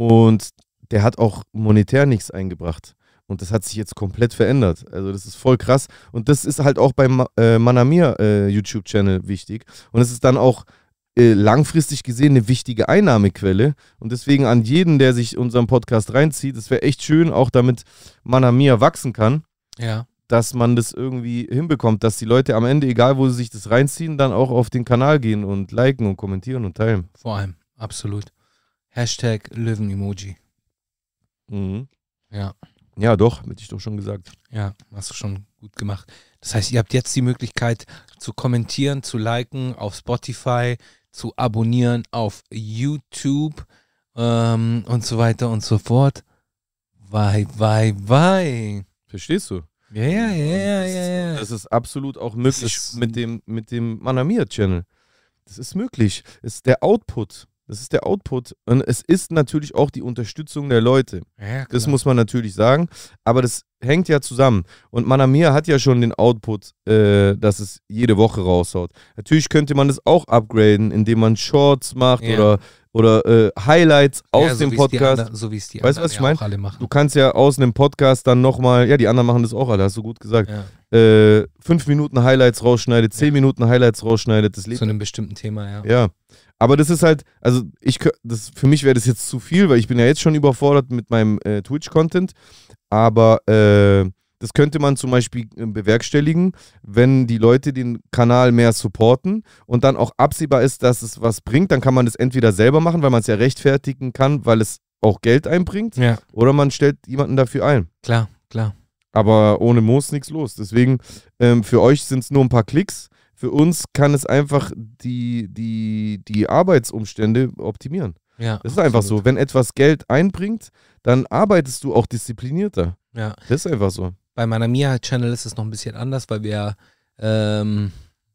Und der hat auch monetär nichts eingebracht. Und das hat sich jetzt komplett verändert. Also das ist voll krass. Und das ist halt auch beim äh, Manamir äh, YouTube-Channel wichtig. Und es ist dann auch äh, langfristig gesehen eine wichtige Einnahmequelle. Und deswegen an jeden, der sich unseren Podcast reinzieht, es wäre echt schön, auch damit Manamir wachsen kann, Ja. dass man das irgendwie hinbekommt, dass die Leute am Ende, egal wo sie sich das reinziehen, dann auch auf den Kanal gehen und liken und kommentieren und teilen. Vor allem. Absolut. Hashtag Löwen-Emoji. Mhm. Ja. Ja, doch, hätte ich doch schon gesagt. Ja, hast du schon gut gemacht. Das heißt, ihr habt jetzt die Möglichkeit zu kommentieren, zu liken auf Spotify, zu abonnieren auf YouTube ähm, und so weiter und so fort. Wei, wei, wei. Verstehst du? Ja, ja, ja, ja, ja, ja. Das ist absolut auch möglich mit dem, mit dem Manamia-Channel. Das ist möglich. Das ist der Output. Das ist der Output. Und es ist natürlich auch die Unterstützung der Leute. ja Das muss man natürlich sagen. Aber das hängt ja zusammen. Und Manamia hat ja schon den Output, äh, dass es jede Woche raushaut. Natürlich könnte man das auch upgraden, indem man Shorts macht Ja. oder, oder äh, Highlights aus ja, so dem Podcast. anderen- so wie es die Weißt du, anderen was ich mein? auch alle machen. Du kannst ja aus einem Podcast dann nochmal, ja, die anderen machen das auch alle, hast du gut gesagt. Ja, Äh, fünf Minuten Highlights rausschneidet, zehn Minuten Highlights rausschneidet, das zu einem bestimmten Thema, ja. Ja. Aber das ist halt, also ich das für mich wäre das jetzt zu viel, weil ich bin ja jetzt schon überfordert mit meinem äh, Twitch-Content. Aber äh, das könnte man zum Beispiel äh, bewerkstelligen, wenn die Leute den Kanal mehr supporten und dann auch absehbar ist, dass es was bringt. Dann kann man das entweder selber machen, weil man es ja rechtfertigen kann, weil es auch Geld einbringt, Ja, oder man stellt jemanden dafür ein. klar, klar. Aber ohne Moos nichts los. Deswegen, ähm, für euch sind es nur ein paar Klicks. Für uns kann es einfach die, die, die Arbeitsumstände optimieren. Ja, Das ist einfach so. absolut. Wenn etwas Geld einbringt, dann arbeitest du auch disziplinierter. Ja. Das ist einfach so. Bei meiner Mia-Channel ist es noch ein bisschen anders, weil wir ähm,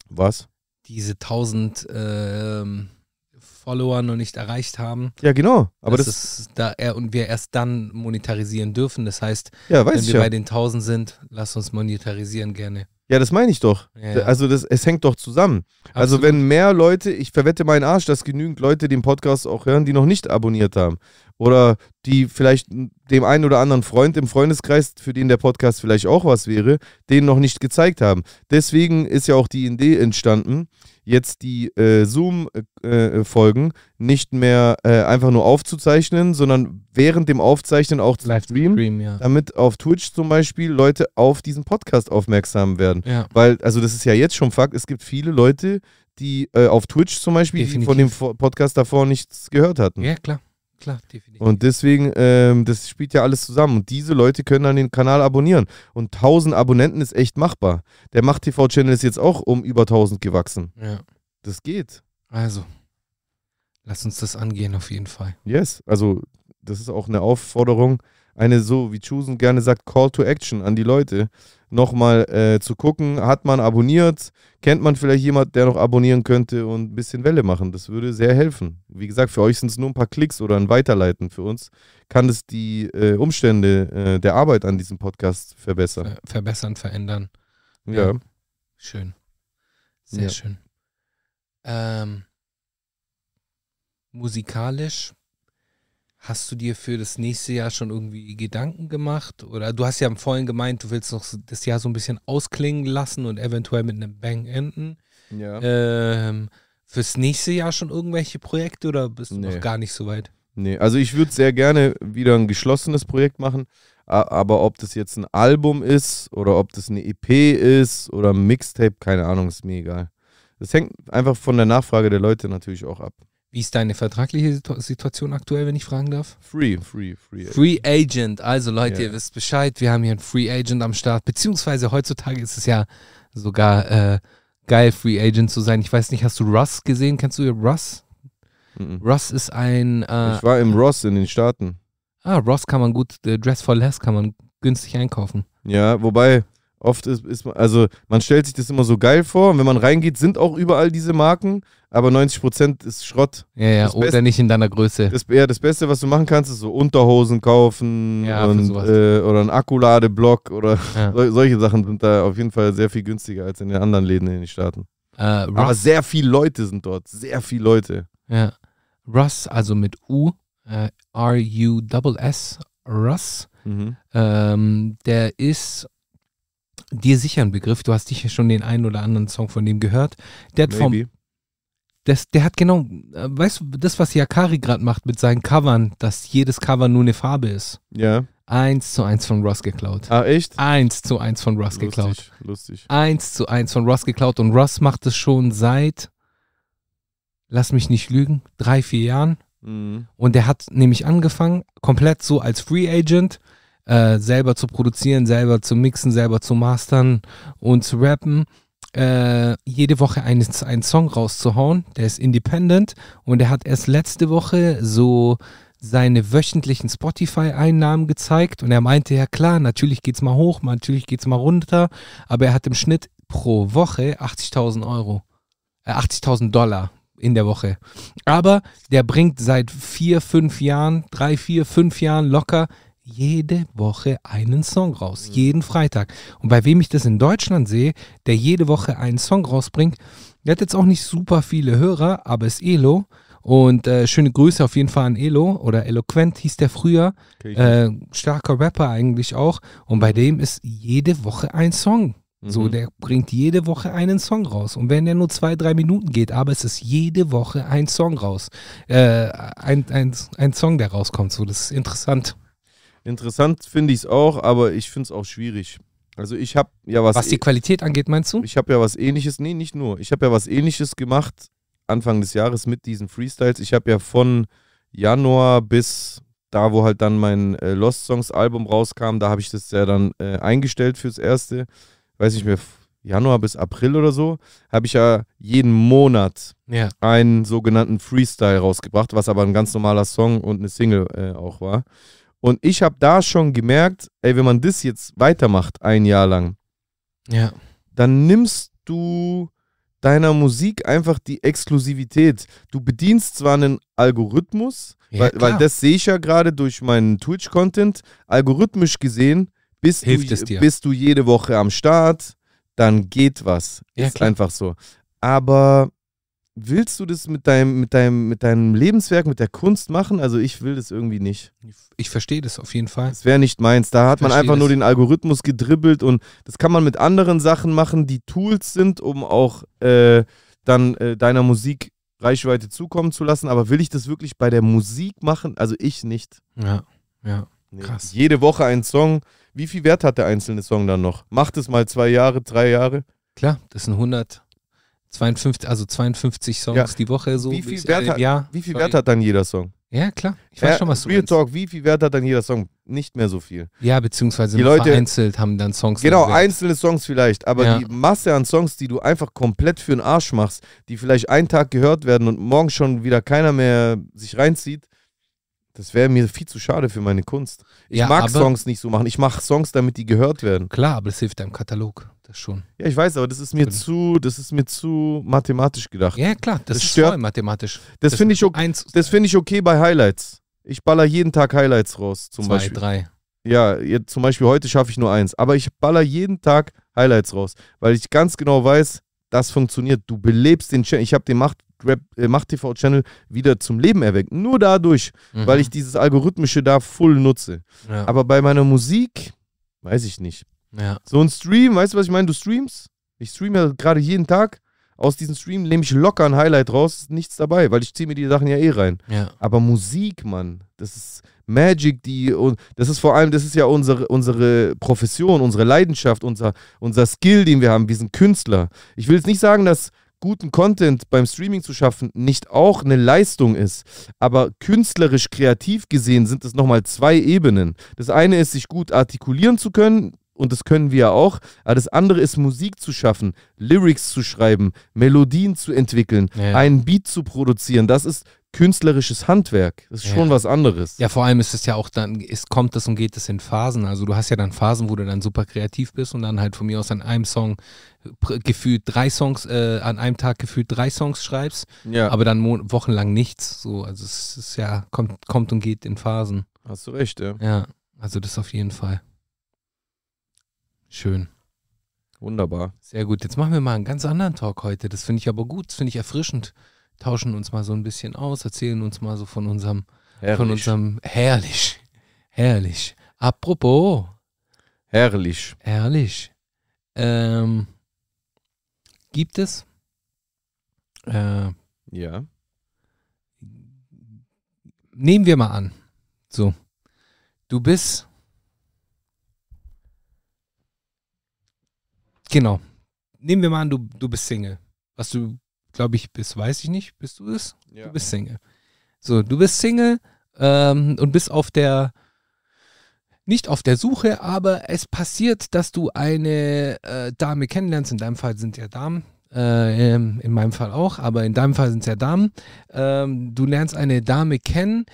Was? diese 1000 ähm, Follower noch nicht erreicht haben. Ja, genau. Aber das, ist da er und wir erst dann monetarisieren dürfen. Das heißt, ja, wenn wir ja. bei den 1000 sind, lass uns monetarisieren gerne. Ja, das meine ich doch. Ja, ja. Also das, es hängt doch zusammen. Also Absolut. wenn mehr Leute, ich verwette meinen Arsch, dass genügend Leute den Podcast auch hören, die noch nicht abonniert haben. oder die vielleicht dem einen oder anderen Freund im Freundeskreis, für den der Podcast vielleicht auch was wäre, den noch nicht gezeigt haben. Deswegen ist ja auch die Idee entstanden, jetzt die äh, Zoom-Folgen nicht mehr äh, einfach nur aufzuzeichnen, sondern während dem Aufzeichnen auch zu streamen, Stream, ja. damit auf Twitch zum Beispiel Leute auf diesen Podcast aufmerksam werden. Ja. Weil, also das ist ja jetzt schon Fakt, es gibt viele Leute, die äh, auf Twitch zum Beispiel, die von dem Podcast davor nichts gehört hatten. ja, klar. Klar, definitiv. Und deswegen, ähm, das spielt ja alles zusammen. Und diese Leute können dann den Kanal abonnieren. Und 1000 Abonnenten ist echt machbar. Der Macht-TV-Channel ist jetzt auch um über 1000 gewachsen. ja. Das geht. Also, lass uns das angehen auf jeden Fall. Yes. Also, das ist auch eine Aufforderung, eine so, wie Chusen gerne sagt, Call to Action an die Leute. Nochmal äh, zu gucken, hat man abonniert? Kennt man vielleicht jemand, der noch abonnieren könnte und ein bisschen Welle machen? Das würde sehr helfen. Wie gesagt, für euch sind es nur ein paar Klicks oder ein Weiterleiten. Für uns kann es die äh, Umstände äh, der Arbeit an diesem Podcast verbessern. Ver verbessern, verändern. Ja. Schön. Sehr Ja. schön. Ähm, musikalisch hast du dir für das nächste Jahr schon irgendwie Gedanken gemacht? Oder du hast ja vorhin gemeint, du willst noch das Jahr so ein bisschen ausklingen lassen und eventuell mit einem Bang enden. ja. Ähm, fürs nächste Jahr schon irgendwelche Projekte oder bist du Nee. noch gar nicht so weit? Nee, also ich würde sehr gerne wieder ein geschlossenes Projekt machen, aber ob das jetzt ein Album ist oder ob das eine EP ist oder ein Mixtape, keine Ahnung, ist mir egal. Das hängt einfach von der Nachfrage der Leute natürlich auch ab. Wie ist deine vertragliche Situ- Situation aktuell, wenn ich fragen darf? Free, free, free. Free Agent. Also Leute, Ja. ihr wisst Bescheid, wir haben hier einen Free Agent am Start, beziehungsweise heutzutage ist es ja sogar äh, geil, Free Agent zu sein. Ich weiß nicht, hast du Russ gesehen? Kennst du Russ? Mhm. Russ ist ein, äh, Ich war im Ross in den Staaten. ah, Ross kann man gut, äh, Dress for Less kann man günstig einkaufen. Ja, wobei oft ist, ist man, also man stellt sich das immer so geil vor und wenn man reingeht, sind auch überall diese Marken, aber 90% ist Schrott. Ja, ja, Das oder Beste- nicht in deiner Größe. Das, ja, das Beste, was du machen kannst, ist so Unterhosen kaufen Ja, und, äh, oder ein Akkuladeblock oder Ja. sol solche Sachen sind da auf jeden Fall sehr viel günstiger als in den anderen Läden in den Staaten. Äh, Aber sehr viele Leute sind dort, sehr viele Leute. ja. Russ, also mit U, äh, R-U-S-S, Russ. Mhm. Ähm, der ist dir sicher ein Begriff. Du hast sicher schon den einen oder anderen Song von dem gehört. Der hat, vom. Das, der hat genau, äh, weißt du, das, was Yakari gerade macht mit seinen Covern, dass jedes Cover nur eine Farbe ist. Ja. Eins zu eins von Ross geklaut. Ah, echt? Eins zu eins von Ross geklaut. Lustig, lustig. Eins zu eins von Ross geklaut. Und Ross macht es schon seit, lass mich nicht lügen, drei, vier Jahren. Mhm. Und der hat nämlich angefangen, komplett so als Free Agent, äh, selber zu produzieren, selber zu mixen, selber zu mastern und zu rappen. Äh, jede Woche einen, einen Song rauszuhauen. Der ist independent und er hat erst letzte Woche so seine wöchentlichen Spotify-Einnahmen gezeigt und er meinte, ja klar, natürlich geht's mal hoch, natürlich geht's mal runter, aber er hat im Schnitt pro Woche 80.000 Euro, äh, 80.000 Dollar in der Woche. Aber der bringt seit vier, fünf Jahren, drei, vier, fünf Jahren locker jede Woche einen Song raus. Jeden Freitag. Und bei wem ich das in Deutschland sehe, der jede Woche einen Song rausbringt, der hat jetzt auch nicht super viele Hörer, aber ist Elo. Und äh, schöne Grüße auf jeden Fall an Elo oder Eloquent hieß der früher. Okay, Äh, starker Rapper eigentlich auch. Und bei dem ist jede Woche ein Song. So, Mhm. der bringt jede Woche einen Song raus. Und wenn der nur zwei, drei Minuten geht, aber es ist jede Woche ein Song raus. Äh, ein, ein, ein Song, der rauskommt. So, das ist interessant. Interessant finde ich es auch, aber ich finde es auch schwierig. Also ich habe ja was, Was die Qualität angeht, meinst du? ich habe ja was ähnliches, nee, nicht nur. Ich habe ja was ähnliches gemacht Anfang des Jahres mit diesen Freestyles. Ich habe ja von Januar bis da, wo halt dann mein äh, Lost Songs Album rauskam, da habe ich das ja dann äh, eingestellt fürs erste. Weiß nicht mehr, Januar bis April oder so, habe ich ja jeden Monat Ja. einen sogenannten Freestyle rausgebracht, was aber ein ganz normaler Song und eine Single äh, auch war. Und ich habe da schon gemerkt, ey, wenn man das jetzt weitermacht, ein Jahr lang, Ja. dann nimmst du deiner Musik einfach die Exklusivität. Du bedienst zwar einen Algorithmus, Ja, weil, weil das sehe ich ja gerade durch meinen Twitch-Content, algorithmisch gesehen, bist Hilft du, es dir. bist du jede Woche am Start, dann geht was. Ja, ist klar. einfach so. Aber willst du das mit deinem, mit, deinem, mit deinem Lebenswerk, mit der Kunst machen? Also ich will das irgendwie nicht. Ich verstehe das auf jeden Fall. Das wäre nicht meins. Da hat man einfach nur das. den Algorithmus gedribbelt und das kann man mit anderen Sachen machen, die Tools sind, um auch äh, dann äh, deiner Musik Reichweite zukommen zu lassen. Aber will ich das wirklich bei der Musik machen? Also ich nicht. Ja, ja. Nee. Krass. Jede Woche ein Song. Wie viel Wert hat der einzelne Song dann noch? Macht es mal zwei Jahre, drei Jahre. Klar, das sind 152, also 52 Songs Ja. die Woche so. Wie viel bis- Wert äh, hat- ja, Wie viel sorry. Wert hat dann jeder Song? Ja, klar. Ich weiß Ja, schon, was du Real meinst. Talk, wie viel Wert hat dann jeder Song? Nicht mehr so viel. Ja, beziehungsweise Die Leute- vereinzelt haben dann Songs. Genau, einzelne Songs vielleicht, aber Ja. die Masse an Songs, die du einfach komplett für den Arsch machst, die vielleicht einen Tag gehört werden und morgen schon wieder keiner mehr sich reinzieht, das wäre mir viel zu schade für meine Kunst. Ich Ja, mag Songs nicht so machen. Ich mache Songs, damit die gehört werden. Klar, aber das hilft deinem Katalog. Das schon. Ja, ich weiß, aber das ist mir Genau. zu, das ist mir zu mathematisch gedacht. Ja, klar, das, Das ist stört- voll mathematisch. das finde ich, ok- Eins, das finde ich okay bei Highlights. Ich baller jeden Tag Highlights raus, zum zwei, Beispiel. drei. Ja, jetzt zum Beispiel heute schaffe ich nur eins. Aber ich baller jeden Tag Highlights raus, weil ich ganz genau weiß, das funktioniert. Du belebst den Channel. Ich habe den Macht, Rap, äh, Macht TV Channel wieder zum Leben erweckt. Nur dadurch, Mhm. weil ich dieses Algorithmische da voll nutze. Ja. Aber bei meiner Musik, weiß ich nicht. ja. So ein Stream, weißt du, was ich meine? Du streamst. Ich streame ja gerade jeden Tag. Aus diesem Stream nehme ich locker ein Highlight raus, ist nichts dabei, weil ich ziehe mir die Sachen ja eh rein. ja. Aber Musik, Mann, das ist Magic, die und das ist vor allem, das ist ja unsere, unsere Profession, unsere Leidenschaft, unser, unser Skill, den wir haben. Wir sind Künstler. Ich will jetzt nicht sagen, dass guten Content beim Streaming zu schaffen nicht auch eine Leistung ist, aber künstlerisch kreativ gesehen sind es nochmal zwei Ebenen. Das eine ist, sich gut artikulieren zu können. Und das können wir ja auch. Aber das andere ist, Musik zu schaffen, Lyrics zu schreiben, Melodien zu entwickeln, Ja. einen Beat zu produzieren. Das ist künstlerisches Handwerk. Das ist Ja. schon was anderes. Ja, vor allem ist es ja auch dann, es kommt es und geht es in Phasen. Also du hast ja dann Phasen, wo du dann super kreativ bist und dann halt von mir aus an einem Song gefühlt drei Songs, äh, an einem Tag gefühlt drei Songs schreibst, Ja, aber dann wochenlang nichts. So, also es ist ja, kommt, kommt und geht in Phasen. hast du recht, ja. Ja, also das auf jeden Fall. Schön. Wunderbar. Sehr gut. Jetzt machen wir mal einen ganz anderen Talk heute. Das finde ich aber gut, das finde ich erfrischend. Tauschen uns mal so ein bisschen aus, erzählen uns mal so von unserem, von unserem herrlich, herrlich. Apropos, Herrlich. herrlich. Ähm, gibt es äh, Ja. nehmen wir mal an. So. Du bist. Genau. Nehmen wir mal an, du, du bist Single. Was du, glaube ich, bist, weiß ich nicht. Bist du es? ja. Du bist Single. So, du bist Single ähm, und bist auf der. Nicht auf der Suche, aber es passiert, dass du eine äh, Dame kennenlernst. In deinem Fall sind ja Damen. Äh, in meinem Fall auch, aber in deinem Fall sind es ja Damen. Ähm, du lernst eine Dame kennen.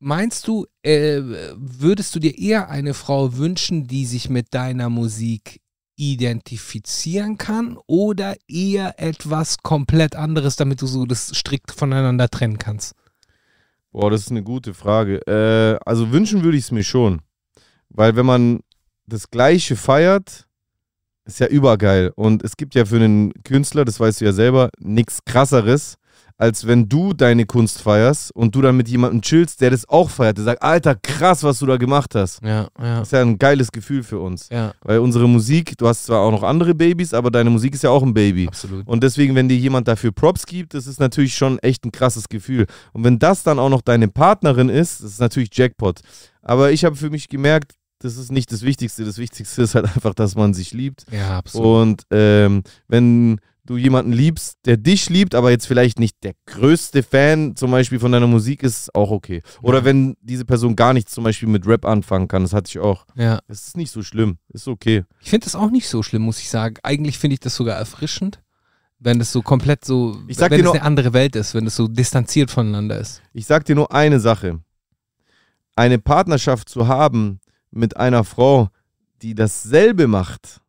Meinst du, äh, würdest du dir eher eine Frau wünschen, die sich mit deiner Musik identifizieren kann oder eher etwas komplett anderes, damit du so das strikt voneinander trennen kannst? Boah, das ist eine gute Frage. Äh, also wünschen würde ich es mir schon. Weil wenn man das Gleiche feiert, ist ja übergeil. Und es gibt ja für einen Künstler, das weißt du ja selber, nichts krasseres, als wenn du deine Kunst feierst und du dann mit jemandem chillst, der das auch feiert. Der sagt, Alter, krass, was du da gemacht hast. Ja, ja, Das ist ja ein geiles Gefühl für uns. ja, Weil unsere Musik, du hast zwar auch noch andere Babys, aber deine Musik ist ja auch ein Baby. absolut. Und deswegen, wenn dir jemand dafür Props gibt, das ist natürlich schon echt ein krasses Gefühl. Und wenn das dann auch noch deine Partnerin ist, das ist natürlich Jackpot. Aber ich habe für mich gemerkt, das ist nicht das Wichtigste. Das Wichtigste ist halt einfach, dass man sich liebt. Ja, absolut. Und ähm, wenn du jemanden liebst, der dich liebt, aber jetzt vielleicht nicht der größte Fan zum Beispiel von deiner Musik ist, auch okay. Oder Ja. wenn diese Person gar nichts zum Beispiel mit Rap anfangen kann, das hatte ich auch. Ja, Das ist nicht so schlimm, ist okay. ich finde das auch nicht so schlimm, muss ich sagen. Eigentlich finde ich das sogar erfrischend, wenn das so komplett so, Ich sag wenn dir es noch- eine andere Welt ist, wenn es so distanziert voneinander ist. Ich sag dir nur eine Sache. Eine Partnerschaft zu haben mit einer Frau, die dasselbe macht,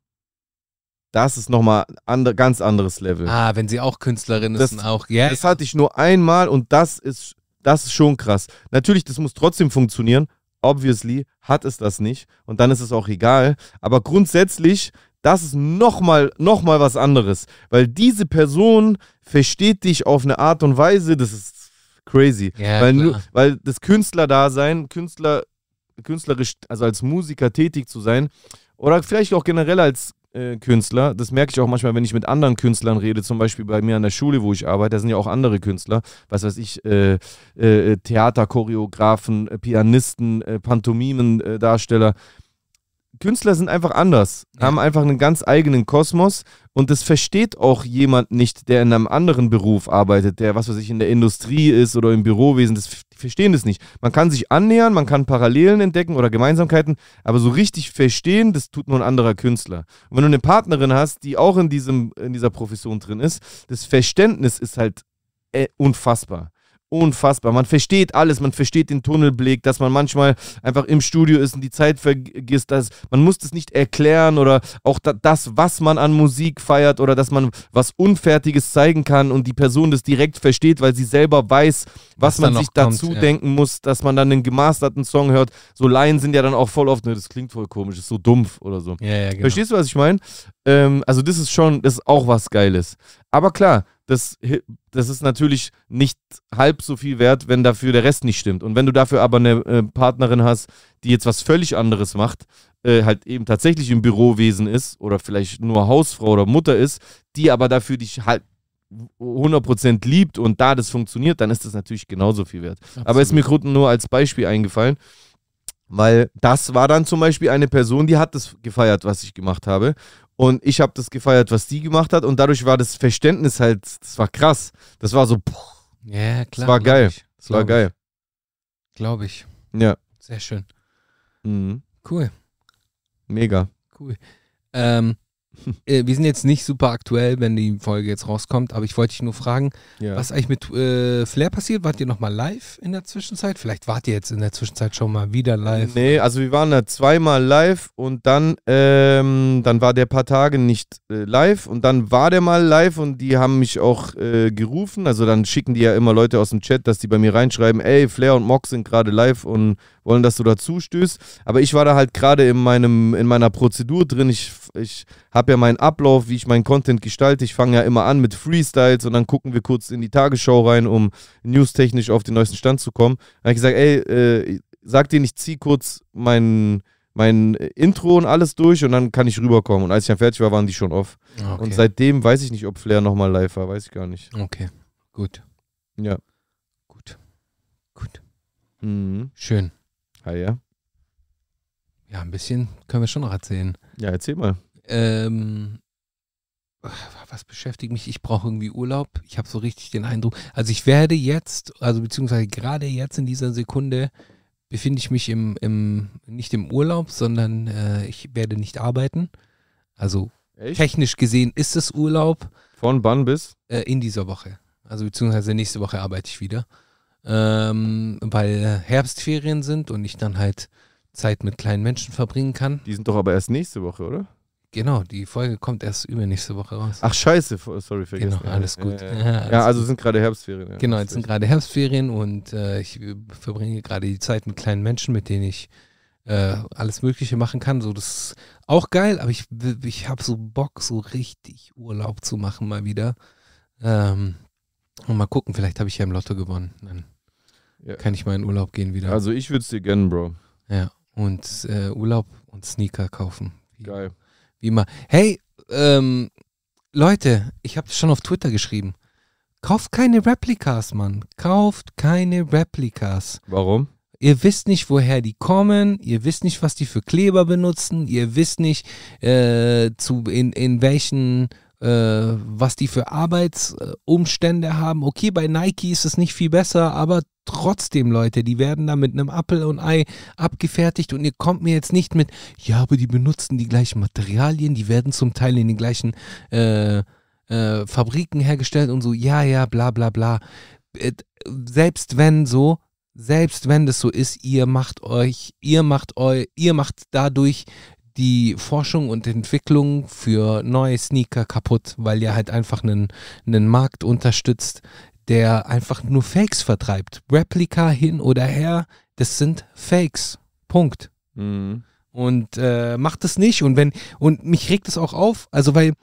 das ist nochmal ein ander, ganz anderes Level. Ah, wenn sie auch Künstlerin ist Das- und auch, ja, Das hatte ich nur einmal und das ist, das ist schon krass. Natürlich, das muss trotzdem funktionieren. Obviously hat es das nicht und dann ist es auch egal. Aber grundsätzlich, das ist nochmal noch mal was anderes. Weil diese Person versteht dich auf eine Art und Weise, das ist crazy. Ja, weil, klar. weil das Künstlerdasein, Künstler, künstlerisch, also als Musiker tätig zu sein, oder vielleicht auch generell als äh, Künstler, das merke ich auch manchmal, wenn ich mit anderen Künstlern rede, zum Beispiel bei mir an der Schule, wo ich arbeite, da sind ja auch andere Künstler, was weiß ich, äh, äh, Theaterchoreografen, äh, Pianisten, äh, Pantomimen-Darsteller. Künstler sind einfach anders, Ja. haben einfach einen ganz eigenen Kosmos und das versteht auch jemand nicht, der in einem anderen Beruf arbeitet, der, was weiß ich, in der Industrie ist oder im Bürowesen, das, die verstehen das nicht. Man kann sich annähern, man kann Parallelen entdecken oder Gemeinsamkeiten, aber so richtig verstehen, das tut nur ein anderer Künstler. Und wenn du eine Partnerin hast, die auch in, diesem, in dieser Profession drin ist, das Verständnis ist halt äh, unfassbar. Unfassbar. Man versteht alles, man versteht den Tunnelblick, dass man manchmal einfach im Studio ist und die Zeit vergisst. Dass, man muss das nicht erklären oder auch da, das, was man an Musik feiert oder dass man was Unfertiges zeigen kann und die Person das direkt versteht, weil sie selber weiß, was, Was man sich kommt, dazu ja. denken muss, dass man dann einen gemasterten Song hört. So Laien sind ja dann auch voll oft, ne, das klingt voll komisch, ist so dumpf oder so. Ja, ja, genau. Verstehst du, was ich meine? Ähm, also das ist schon, das ist auch was Geiles. Aber klar, das, das ist natürlich nicht halb so viel wert, wenn dafür der Rest nicht stimmt. Und wenn du dafür aber eine äh, Partnerin hast, die jetzt was völlig anderes macht, äh, halt eben tatsächlich im Bürowesen ist oder vielleicht nur Hausfrau oder Mutter ist, die aber dafür dich halt 100% liebt und da das funktioniert, dann ist das natürlich genauso viel wert. Aber ist mir gerade nur als Beispiel eingefallen, weil das war dann zum Beispiel eine Person, die hat das gefeiert, was ich gemacht habe. Und ich habe das gefeiert, was die gemacht hat. Und dadurch war das Verständnis halt, das war krass. Das war so, boah, Ja, klar. war glaub geil. Ich. das war geil. Glaube ich. Ja, Sehr schön. mhm. Cool, mega. cool. Ähm, äh, wir sind jetzt nicht super aktuell, wenn die Folge jetzt rauskommt, aber ich wollte dich nur fragen, Ja. was eigentlich mit äh, Flair passiert? Wart ihr nochmal live in der Zwischenzeit? Vielleicht wart ihr jetzt in der Zwischenzeit schon mal wieder live. Nee, also wir waren da zweimal live und dann, ähm, dann war der paar Tage nicht äh, live und dann war der mal live und die haben mich auch äh, gerufen. Also dann schicken die ja immer Leute aus dem Chat, dass die bei mir reinschreiben, ey, Flair und Mox sind gerade live und wollen, dass du dazu stößt. Aber ich war da halt gerade in meinem, in meiner Prozedur drin. Ich, ich habe ja meinen Ablauf, wie ich meinen Content gestalte. Ich fange ja immer an mit Freestyles und dann gucken wir kurz in die Tagesschau rein, um newstechnisch auf den neuesten Stand zu kommen. Da habe ich gesagt, ey, äh, sag denen, ich zieh kurz mein, mein Intro und alles durch und dann kann ich rüberkommen. Und als ich dann fertig war, waren die schon off. Okay. Und seitdem weiß ich nicht, ob Flair nochmal live war, weiß ich gar nicht. okay, gut, Ja. gut, gut. Mhm. Schön. Ah, ja. Ja, ein bisschen können wir schon noch erzählen. Ja, erzähl mal. Ähm, was beschäftigt mich? Ich brauche irgendwie Urlaub. Ich habe so richtig den Eindruck. Also ich werde jetzt, also beziehungsweise gerade jetzt in dieser Sekunde befinde ich mich im, im nicht im Urlaub, sondern äh, ich werde nicht arbeiten. Also Echt? technisch gesehen ist es Urlaub Von Bann bis? äh, in dieser Woche. Also beziehungsweise nächste Woche arbeite ich wieder. Ähm, weil Herbstferien sind und ich dann halt Zeit mit kleinen Menschen verbringen kann. Die sind doch aber erst nächste Woche, oder? Genau, die Folge kommt erst übernächste Woche raus. Ach, scheiße. Sorry, vergessen. Genau, alles gut. Ja, Ja, ja. alles ja also sind gerade Herbstferien. Genau, jetzt sind gerade Herbstferien und äh, ich verbringe gerade die Zeit mit kleinen Menschen, mit denen ich äh, alles Mögliche machen kann. So, das ist auch geil, aber ich, ich habe so Bock, so richtig Urlaub zu machen mal wieder. Ähm, und mal gucken, vielleicht habe ich ja im Lotto gewonnen. Dann kann ich mal in Urlaub gehen wieder. Also ich würde es dir gönnen, Bro. ja, und äh, Urlaub und Sneaker kaufen. Geil. Wie immer. Hey, ähm, Leute, ich habe schon auf Twitter geschrieben. Kauft keine Replikas, Mann. Kauft keine Replikas. Warum? Ihr wisst nicht, woher die kommen, ihr wisst nicht, was die für Kleber benutzen, ihr wisst nicht, äh, zu, in, in welchen, was die für Arbeitsumstände haben. Okay, bei Nike ist es nicht viel besser, aber trotzdem, Leute, die werden da mit einem Apfel und Ei abgefertigt und ihr kommt mir jetzt nicht mit, ja, aber die benutzen die gleichen Materialien, die werden zum Teil in den gleichen äh, äh, Fabriken hergestellt und so, ja, ja, bla bla bla. Äh, Selbst wenn so, selbst wenn das so ist, ihr macht euch, ihr macht eu, ihr macht dadurch die Forschung und Entwicklung für neue Sneaker kaputt, weil ihr halt einfach einen, einen Markt unterstützt, der einfach nur Fakes vertreibt. Replika hin oder her, das sind Fakes. Punkt Mhm. und äh, macht es nicht und wenn und mich regt es auch auf, also weil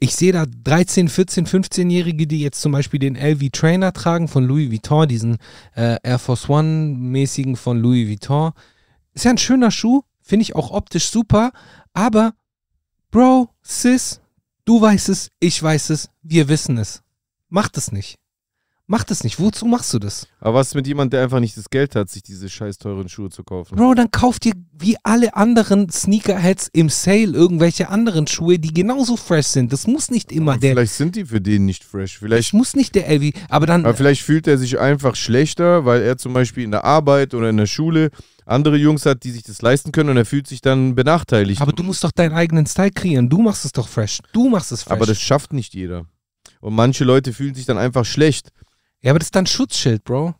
ich sehe da 13, 14, 15-Jährige, die jetzt zum Beispiel den LV Trainer tragen von Louis Vuitton, diesen äh, Air Force One-mäßigen von Louis Vuitton. Ist ja ein schöner Schuh, finde ich auch optisch super, aber Bro, Sis, du weißt es, ich weiß es, wir wissen es. Mach das nicht. Mach das nicht. Wozu machst du das? Aber was ist mit jemand, der einfach nicht das Geld hat, sich diese scheiß teuren Schuhe zu kaufen? Bro, dann kauf dir wie alle anderen Sneakerheads im Sale irgendwelche anderen Schuhe, die genauso fresh sind. Das muss nicht immer Aber der. vielleicht sind die für den nicht fresh. Vielleicht, Das muss nicht der LV, aber dann. aber vielleicht fühlt er sich einfach schlechter, weil er zum Beispiel in der Arbeit oder in der Schule andere Jungs hat, die sich das leisten können und er fühlt sich dann benachteiligt. aber du musst doch deinen eigenen Style kreieren. Du machst es doch fresh. Du machst es fresh. Aber das schafft nicht jeder. Und manche Leute fühlen sich dann einfach schlecht. Ja, aber das ist dann Schutzschild, Bro.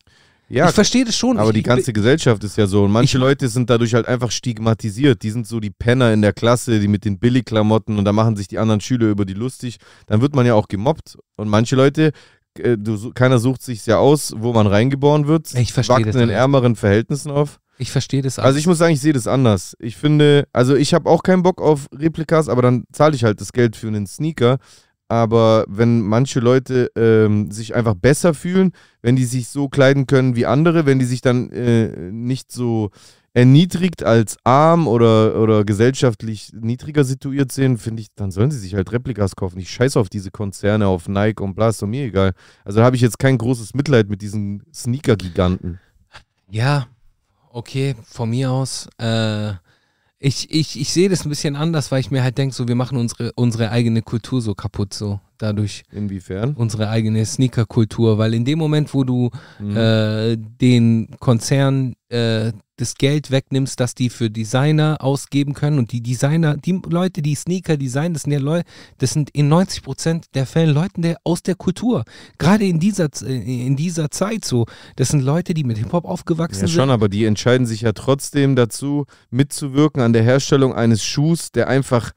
Ja, ich verstehe das schon. aber ich, die ganze Gesellschaft ist ja so. Und manche Ich- Leute sind dadurch halt einfach stigmatisiert. Die sind so die Penner in der Klasse, die mit den Billigklamotten und da machen sich die anderen Schüler über die lustig. Dann wird man ja auch gemobbt. Und manche Leute, äh, du, keiner sucht sich ja aus, wo man reingeboren wird. Ich verstehe Wachsen das in alles. ärmeren Verhältnissen auf. ich verstehe das Also ich muss sagen, ich sehe das anders. Ich finde, also ich habe auch keinen Bock auf Replikas, aber dann zahle ich halt das Geld für einen Sneaker. Aber wenn manche Leute ähm, sich einfach besser fühlen, wenn die sich so kleiden können wie andere, wenn die sich dann äh, nicht so erniedrigt als arm oder, oder gesellschaftlich niedriger situiert sehen, finde ich, dann sollen sie sich halt Replikas kaufen. Ich scheiße auf diese Konzerne, auf Nike und bla, ist doch mir egal. Also habe ich jetzt kein großes Mitleid mit diesen Sneaker-Giganten. Ja, okay, von mir aus. Äh, ich ich, ich sehe das ein bisschen anders, weil ich mir halt denke, so, wir machen unsere, unsere eigene Kultur so kaputt, so dadurch. Inwiefern? Unsere eigene Sneaker-Kultur, weil in dem Moment, wo du Mhm. äh, den Konzernen äh, das Geld wegnimmst, das die für Designer ausgeben können und die Designer, die Leute, die Sneaker designen, das sind ja Leute, das sind in 90 Prozent der Fälle Leute der, aus der Kultur. Gerade in dieser, in dieser Zeit so. Das sind Leute, die mit Hip-Hop aufgewachsen Ja, sind. schon, aber die entscheiden sich ja trotzdem dazu, mitzuwirken an der Herstellung eines Schuhs, der einfach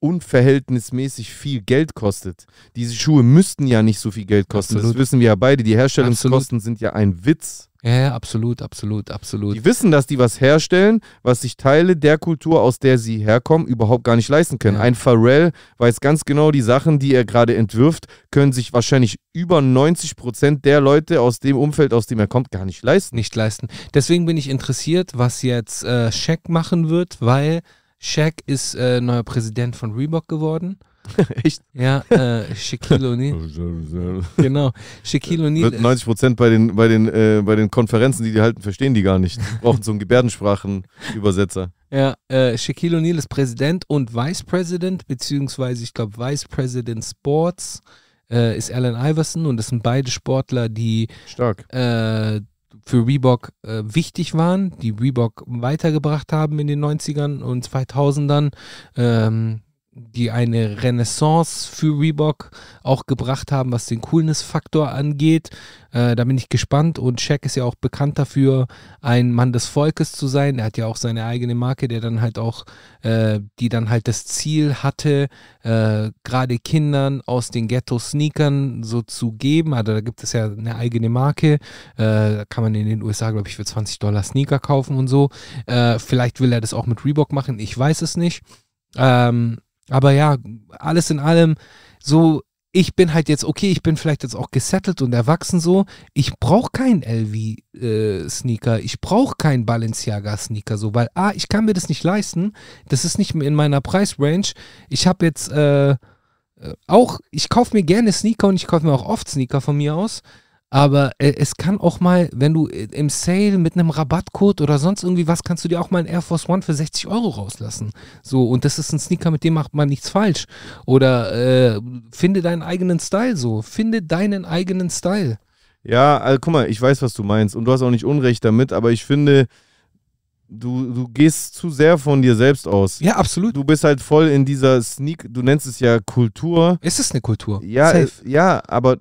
unverhältnismäßig viel Geld kostet. Diese Schuhe müssten ja nicht so viel Geld kosten. Absolut. Das wissen wir ja beide. Die Herstellungskosten sind ja ein Witz. Ja, ja, absolut, absolut, absolut. Die wissen, dass die was herstellen, was sich Teile der Kultur, aus der sie herkommen, überhaupt gar nicht leisten können. Ja. Ein Pharrell weiß ganz genau, die Sachen, die er gerade entwirft, können sich wahrscheinlich über 90 Prozent der Leute aus dem Umfeld, aus dem er kommt, gar nicht leisten. nicht leisten. Deswegen bin ich interessiert, was jetzt äh, Shaq machen wird, weil Shaq ist äh, neuer Präsident von Reebok geworden. Echt? Ja, äh, Shaquille O'Neal. Genau. Shaquille O'Neal. Wird 90 Prozent bei den, bei, den, äh, bei den Konferenzen, die die halten, verstehen die gar nicht. Die brauchen so einen Gebärdensprachenübersetzer. Ja, äh, Shaquille O'Neal ist Präsident und Vice President, beziehungsweise ich glaube Vice President Sports äh, ist Allen Iverson und das sind beide Sportler, die Stark. äh, für Reebok äh, wichtig waren, die Reebok weitergebracht haben in den 90ern und 2000ern, ähm, die eine Renaissance für Reebok auch gebracht haben, was den Coolness-Faktor angeht. Äh, da bin ich gespannt und Shaq ist ja auch bekannt dafür, ein Mann des Volkes zu sein. Er hat ja auch seine eigene Marke, der dann halt auch, äh, die dann halt das Ziel hatte, äh, gerade Kindern aus den Ghetto-Sneakern so zu geben. Also da gibt es ja eine eigene Marke. Äh, da kann man in den USA, glaube ich, für 20 Dollar Sneaker kaufen und so. Äh, vielleicht will er das auch mit Reebok machen, ich weiß es nicht. Ähm, aber ja, alles in allem, so, ich bin halt jetzt, okay, ich bin vielleicht jetzt auch gesettelt und erwachsen so. Ich brauche keinen LV-Sneaker, ich brauche keinen Balenciaga-Sneaker so, weil A, ich kann mir das nicht leisten. Das ist nicht in meiner Preisrange. Ich habe jetzt äh, äh, auch, ich kaufe mir gerne Sneaker und ich kaufe mir auch oft Sneaker von mir aus. Aber äh, es kann auch mal, wenn du äh, im Sale mit einem Rabattcode oder sonst irgendwie was, kannst du dir auch mal einen Air Force One für 60 Euro rauslassen. So, und das ist ein Sneaker, mit dem macht man nichts falsch. Oder äh, finde deinen eigenen Style so. Finde deinen eigenen Style. Ja, also, guck mal, ich weiß, was du meinst. Und du hast auch nicht Unrecht damit, aber ich finde, du, du gehst zu sehr von dir selbst aus. Ja, absolut. Du bist halt voll in dieser Sneak, du nennst es ja Kultur. Es ist eine Kultur. Ja, Safe. äh, ja, aber,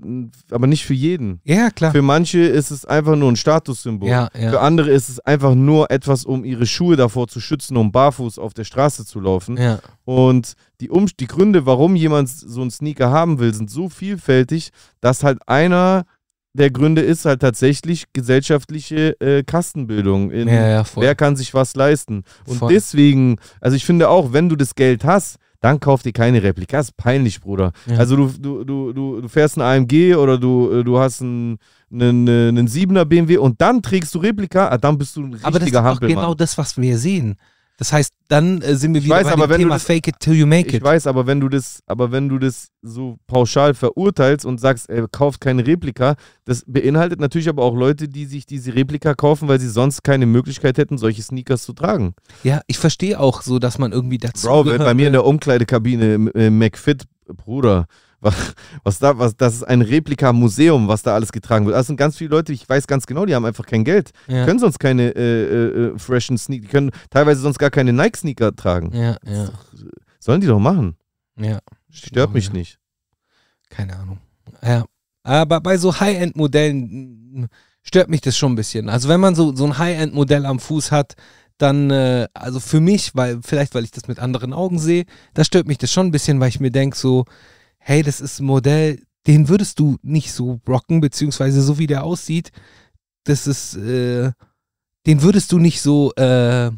aber nicht für jeden. Ja, klar. Für manche ist es einfach nur ein Statussymbol. Ja, Für ja. andere ist es einfach nur etwas, um ihre Schuhe davor zu schützen, um barfuß auf der Straße zu laufen. Ja, Und die, um die Gründe, warum jemand so einen Sneaker haben will, sind so vielfältig, dass halt einer der Gründe ist halt tatsächlich gesellschaftliche äh, Kastenbildung. In, ja, ja. Wer kann sich was leisten? Und Voll. deswegen, also ich finde auch, wenn du das Geld hast, dann kauf dir keine Replika. Das ist peinlich, Bruder. Ja. Also du, du, du, du, du fährst ein AMG oder du, äh, du hast einen, einen, äh, einen 7er BMW und dann trägst du Replika, ah, dann bist du ein richtiger Aber das ist doch Hampelmann. genau das, was wir sehen. Das heißt, dann äh, sind wir wieder weiß, bei aber dem Thema das- Fake it till you make Ich it. weiß, aber wenn du das, aber wenn du das so pauschal verurteilst und sagst, ey, kauft keine Replika, das beinhaltet natürlich aber auch Leute, die sich diese Replika kaufen, weil sie sonst keine Möglichkeit hätten, solche Sneakers zu tragen. Ja, ich verstehe auch so, dass man irgendwie dazu Bro, bei mir in der Umkleidekabine äh, McFit, Bruder, was, da, was, das ist ein Replika-Museum, was da alles getragen wird. Das sind ganz viele Leute, ich weiß ganz genau, die haben einfach kein Geld. ja. Können sonst keine äh, äh, äh, freshen Sneaker, die können teilweise sonst gar keine Nike-Sneaker tragen. ja, ja, Sollen die doch machen. ja. Stört mich nicht. Keine Ahnung. Ja. Aber bei so High-End-Modellen mm, stört mich das schon ein bisschen. Also wenn man so, so ein High-End-Modell am Fuß hat, dann, äh, also für mich, weil, vielleicht weil ich das mit anderen Augen sehe, da stört mich das schon ein bisschen, weil ich mir denke so, hey, das ist ein Modell, den würdest du nicht so rocken, beziehungsweise so wie der aussieht, das ist, äh, den würdest du nicht so, äh,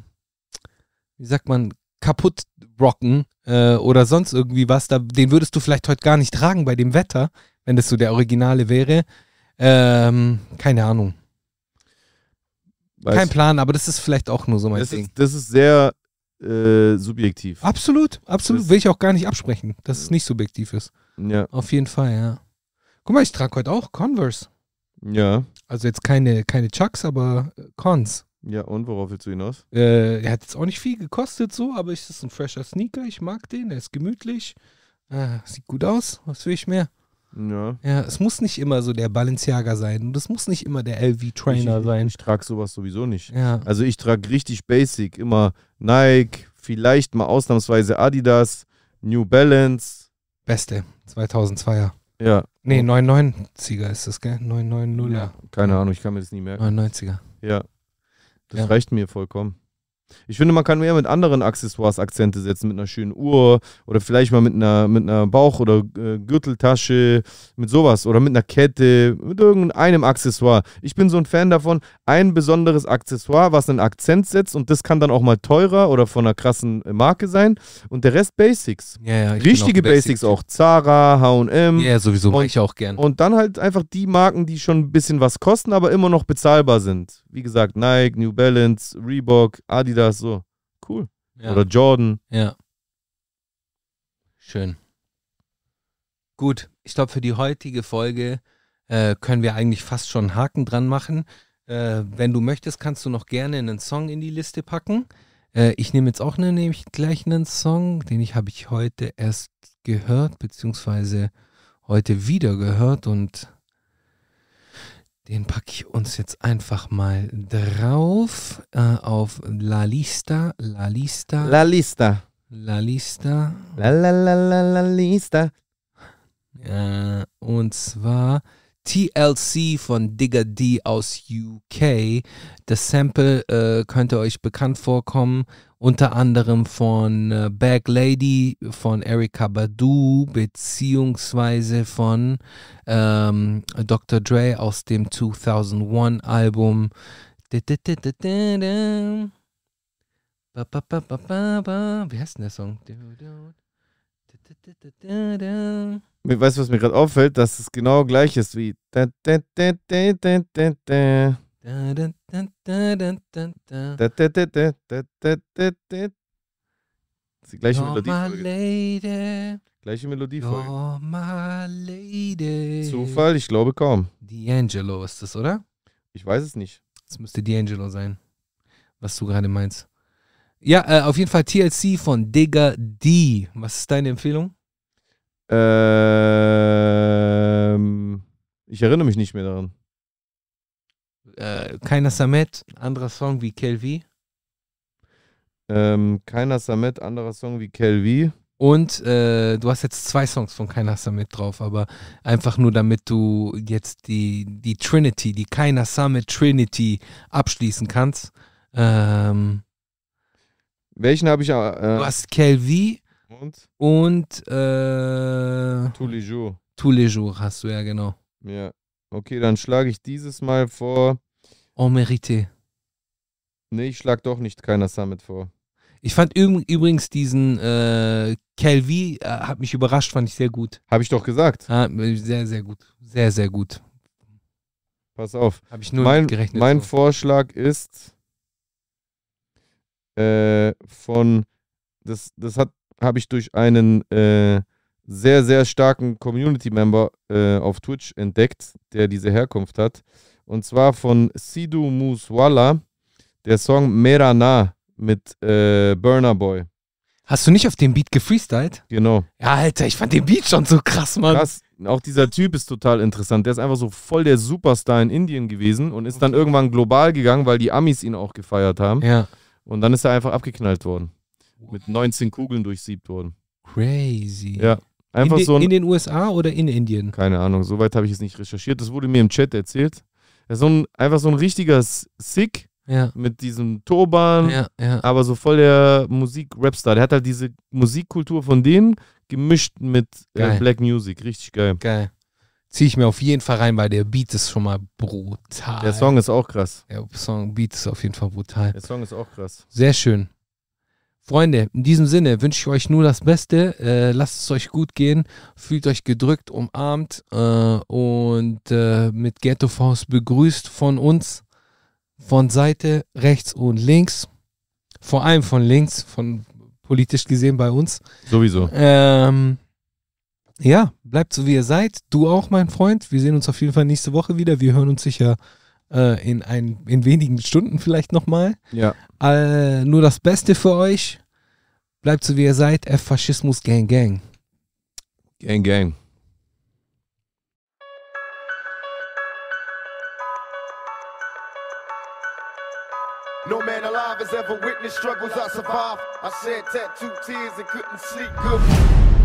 wie sagt man, kaputt rocken äh, oder sonst irgendwie was. Da, den würdest du vielleicht heute gar nicht tragen bei dem Wetter, wenn das so der Originale wäre. Ähm, keine Ahnung. Weiß Kein. Plan, aber das ist vielleicht auch nur so mein Das Ding. ist, das ist sehr äh, subjektiv. Absolut, absolut. Das- Will ich auch gar nicht absprechen, dass es nicht subjektiv ist. Ja, Auf jeden Fall, ja. Guck mal, ich trage heute auch Converse. ja, Also jetzt keine, keine Chucks, aber äh, Cons. ja. Und worauf willst du hinaus? Äh, er hat jetzt auch nicht viel gekostet so, aber es ist ein fresher Sneaker. Ich mag den, er ist gemütlich. Äh, sieht gut aus. Was will ich mehr? Ja. Ja, es muss nicht immer so der Balenciaga sein und es muss nicht immer der LV-Trainer sein. Ich trage sowas sowieso nicht. Ja, Also ich trage richtig basic, immer Nike, vielleicht mal ausnahmsweise Adidas, New Balance. beste. 2002er. Ja. Nee, 99er ist das, gell? 990er. ja. Keine Ahnung, ich kann mir das nie merken. 99er. Ja. Das Ja. reicht mir vollkommen. Ich finde, man kann mehr mit anderen Accessoires Akzente setzen, mit einer schönen Uhr oder vielleicht mal mit einer, mit einer Bauch- oder äh, Gürteltasche, mit sowas oder mit einer Kette, mit irgendeinem Accessoire. Ich bin so ein Fan davon, ein besonderes Accessoire, was einen Akzent setzt und das kann dann auch mal teurer oder von einer krassen äh, Marke sein und der Rest Basics. Ja, ja. Richtige auch Basics auch. Zara, H&M. Ja, sowieso Und- ich auch gern. Und dann halt einfach die Marken, die schon ein bisschen was kosten, aber immer noch bezahlbar sind. Wie gesagt, Nike, New Balance, Reebok, Adidas, so. Cool. ja. Oder Jordan. ja. Schön. Gut, ich glaube, für die heutige Folge äh, können wir eigentlich fast schon einen Haken dran machen. Äh, wenn du möchtest, kannst du noch gerne einen Song in die Liste packen. Äh, ich nehme jetzt auch eine, nämlich gleich einen Song, den ich habe ich heute erst gehört, beziehungsweise heute wieder gehört und den packe ich uns jetzt einfach mal drauf äh, auf La Lista, La Lista, La, La Lista. Lista. La la la la la Lista. Äh, und zwar TLC von Digger D aus UK. Das Sample äh, könnte euch bekannt vorkommen, unter anderem von äh, Bag Lady, von Erika Badu, beziehungsweise von ähm, Dr. Dre aus dem 2001 Album. Wie heißt denn der Song? Weißt du, was mir gerade auffällt? Dass es genau gleich ist wie. Da, da, da, da, da, da, da. Da, da, da, da, da, da, da. Da, da, da, da, da, da, da, da. Das ist die gleiche Melodiefolge. Gleiche Melodiefolge. you're my lady. Zufall? Ich glaube kaum. D'Angelo ist das, oder? Ich weiß es nicht. Das müsste D'Angelo sein, was du gerade meinst. Ja, äh, auf jeden Fall TLC von Digger D. Was ist deine Empfehlung? Ähm, ich erinnere mich nicht mehr daran. Äh, Keiner Samet, anderer Song wie Kelvi. Ähm, keiner Samet, anderer Song wie Kelvi. Und äh, du hast jetzt zwei Songs von Keiner Summit drauf, aber einfach nur damit du jetzt die, die Trinity, die Keiner Summit Trinity abschließen kannst. Ähm, Welchen habe ich? du Äh, hast Kelvi und? und äh, Tous les jours. Tous les jours hast du ja genau. Ja. Okay, dann schlage ich dieses Mal vor. En mérité. Nee, ich schlage doch nicht keiner Summit vor. Ich fand üb- übrigens diesen äh, Calvi, äh, hat mich überrascht, fand ich sehr gut. Habe ich doch gesagt. Ah, sehr, sehr gut. Sehr, sehr gut. Pass auf. Habe ich nur Mein, gerechnet. mein so. Vorschlag ist äh, von, das, das hat habe ich durch einen äh, sehr, sehr starken Community-Member äh, auf Twitch entdeckt, der diese Herkunft hat. Und zwar von Sidhu Muswala, der Song Merana mit äh, Burner Boy. Hast du nicht auf dem Beat gefreestylt? Genau. Ja, Alter, ich fand den Beat schon so krass, Mann. Krass. Auch dieser Typ ist total interessant. Der ist einfach so voll der Superstar in Indien gewesen und ist dann irgendwann global gegangen, weil die Amis ihn auch gefeiert haben. Ja. Und dann ist er einfach abgeknallt worden. Mit 19 Kugeln durchsiebt worden. Crazy. Ja. Einfach in, so den, ein. in den USA oder in Indien? keine Ahnung, soweit habe ich es nicht recherchiert. Das wurde mir im Chat erzählt. Er ist so ein, einfach so ein richtiger Sick Ja. mit diesem Turban, Ja, ja. aber so voll der Musik-Rapstar. Der hat halt diese Musikkultur von denen gemischt mit äh. Black Music. Richtig geil. Geil. Zieh ich mir auf jeden Fall rein, weil der Beat ist schon mal brutal. Der Song ist auch krass. Der Song, Beat ist auf jeden Fall brutal. Der Song ist auch krass. Sehr schön. Freunde, in diesem Sinne wünsche ich euch nur das Beste. Äh, lasst es euch gut gehen. Fühlt euch gedrückt, umarmt äh, und äh, mit Ghetto Faust begrüßt von uns. Von Seite rechts und links. Vor allem von links, von politisch gesehen bei uns. Sowieso. Ähm, ja, bleibt so wie ihr seid. Du auch, mein Freund. Wir sehen uns auf jeden Fall nächste Woche wieder. Wir hören uns sicher äh, in, ein, in wenigen Stunden vielleicht nochmal. Ja. Äh, nur das Beste für euch. Bleibt so wie ihr seid. F Faschismus Gang Gang. Gang, gang. No man alive has ever witnessed struggles I survived. I shed tattooed tears and couldn't sleep good.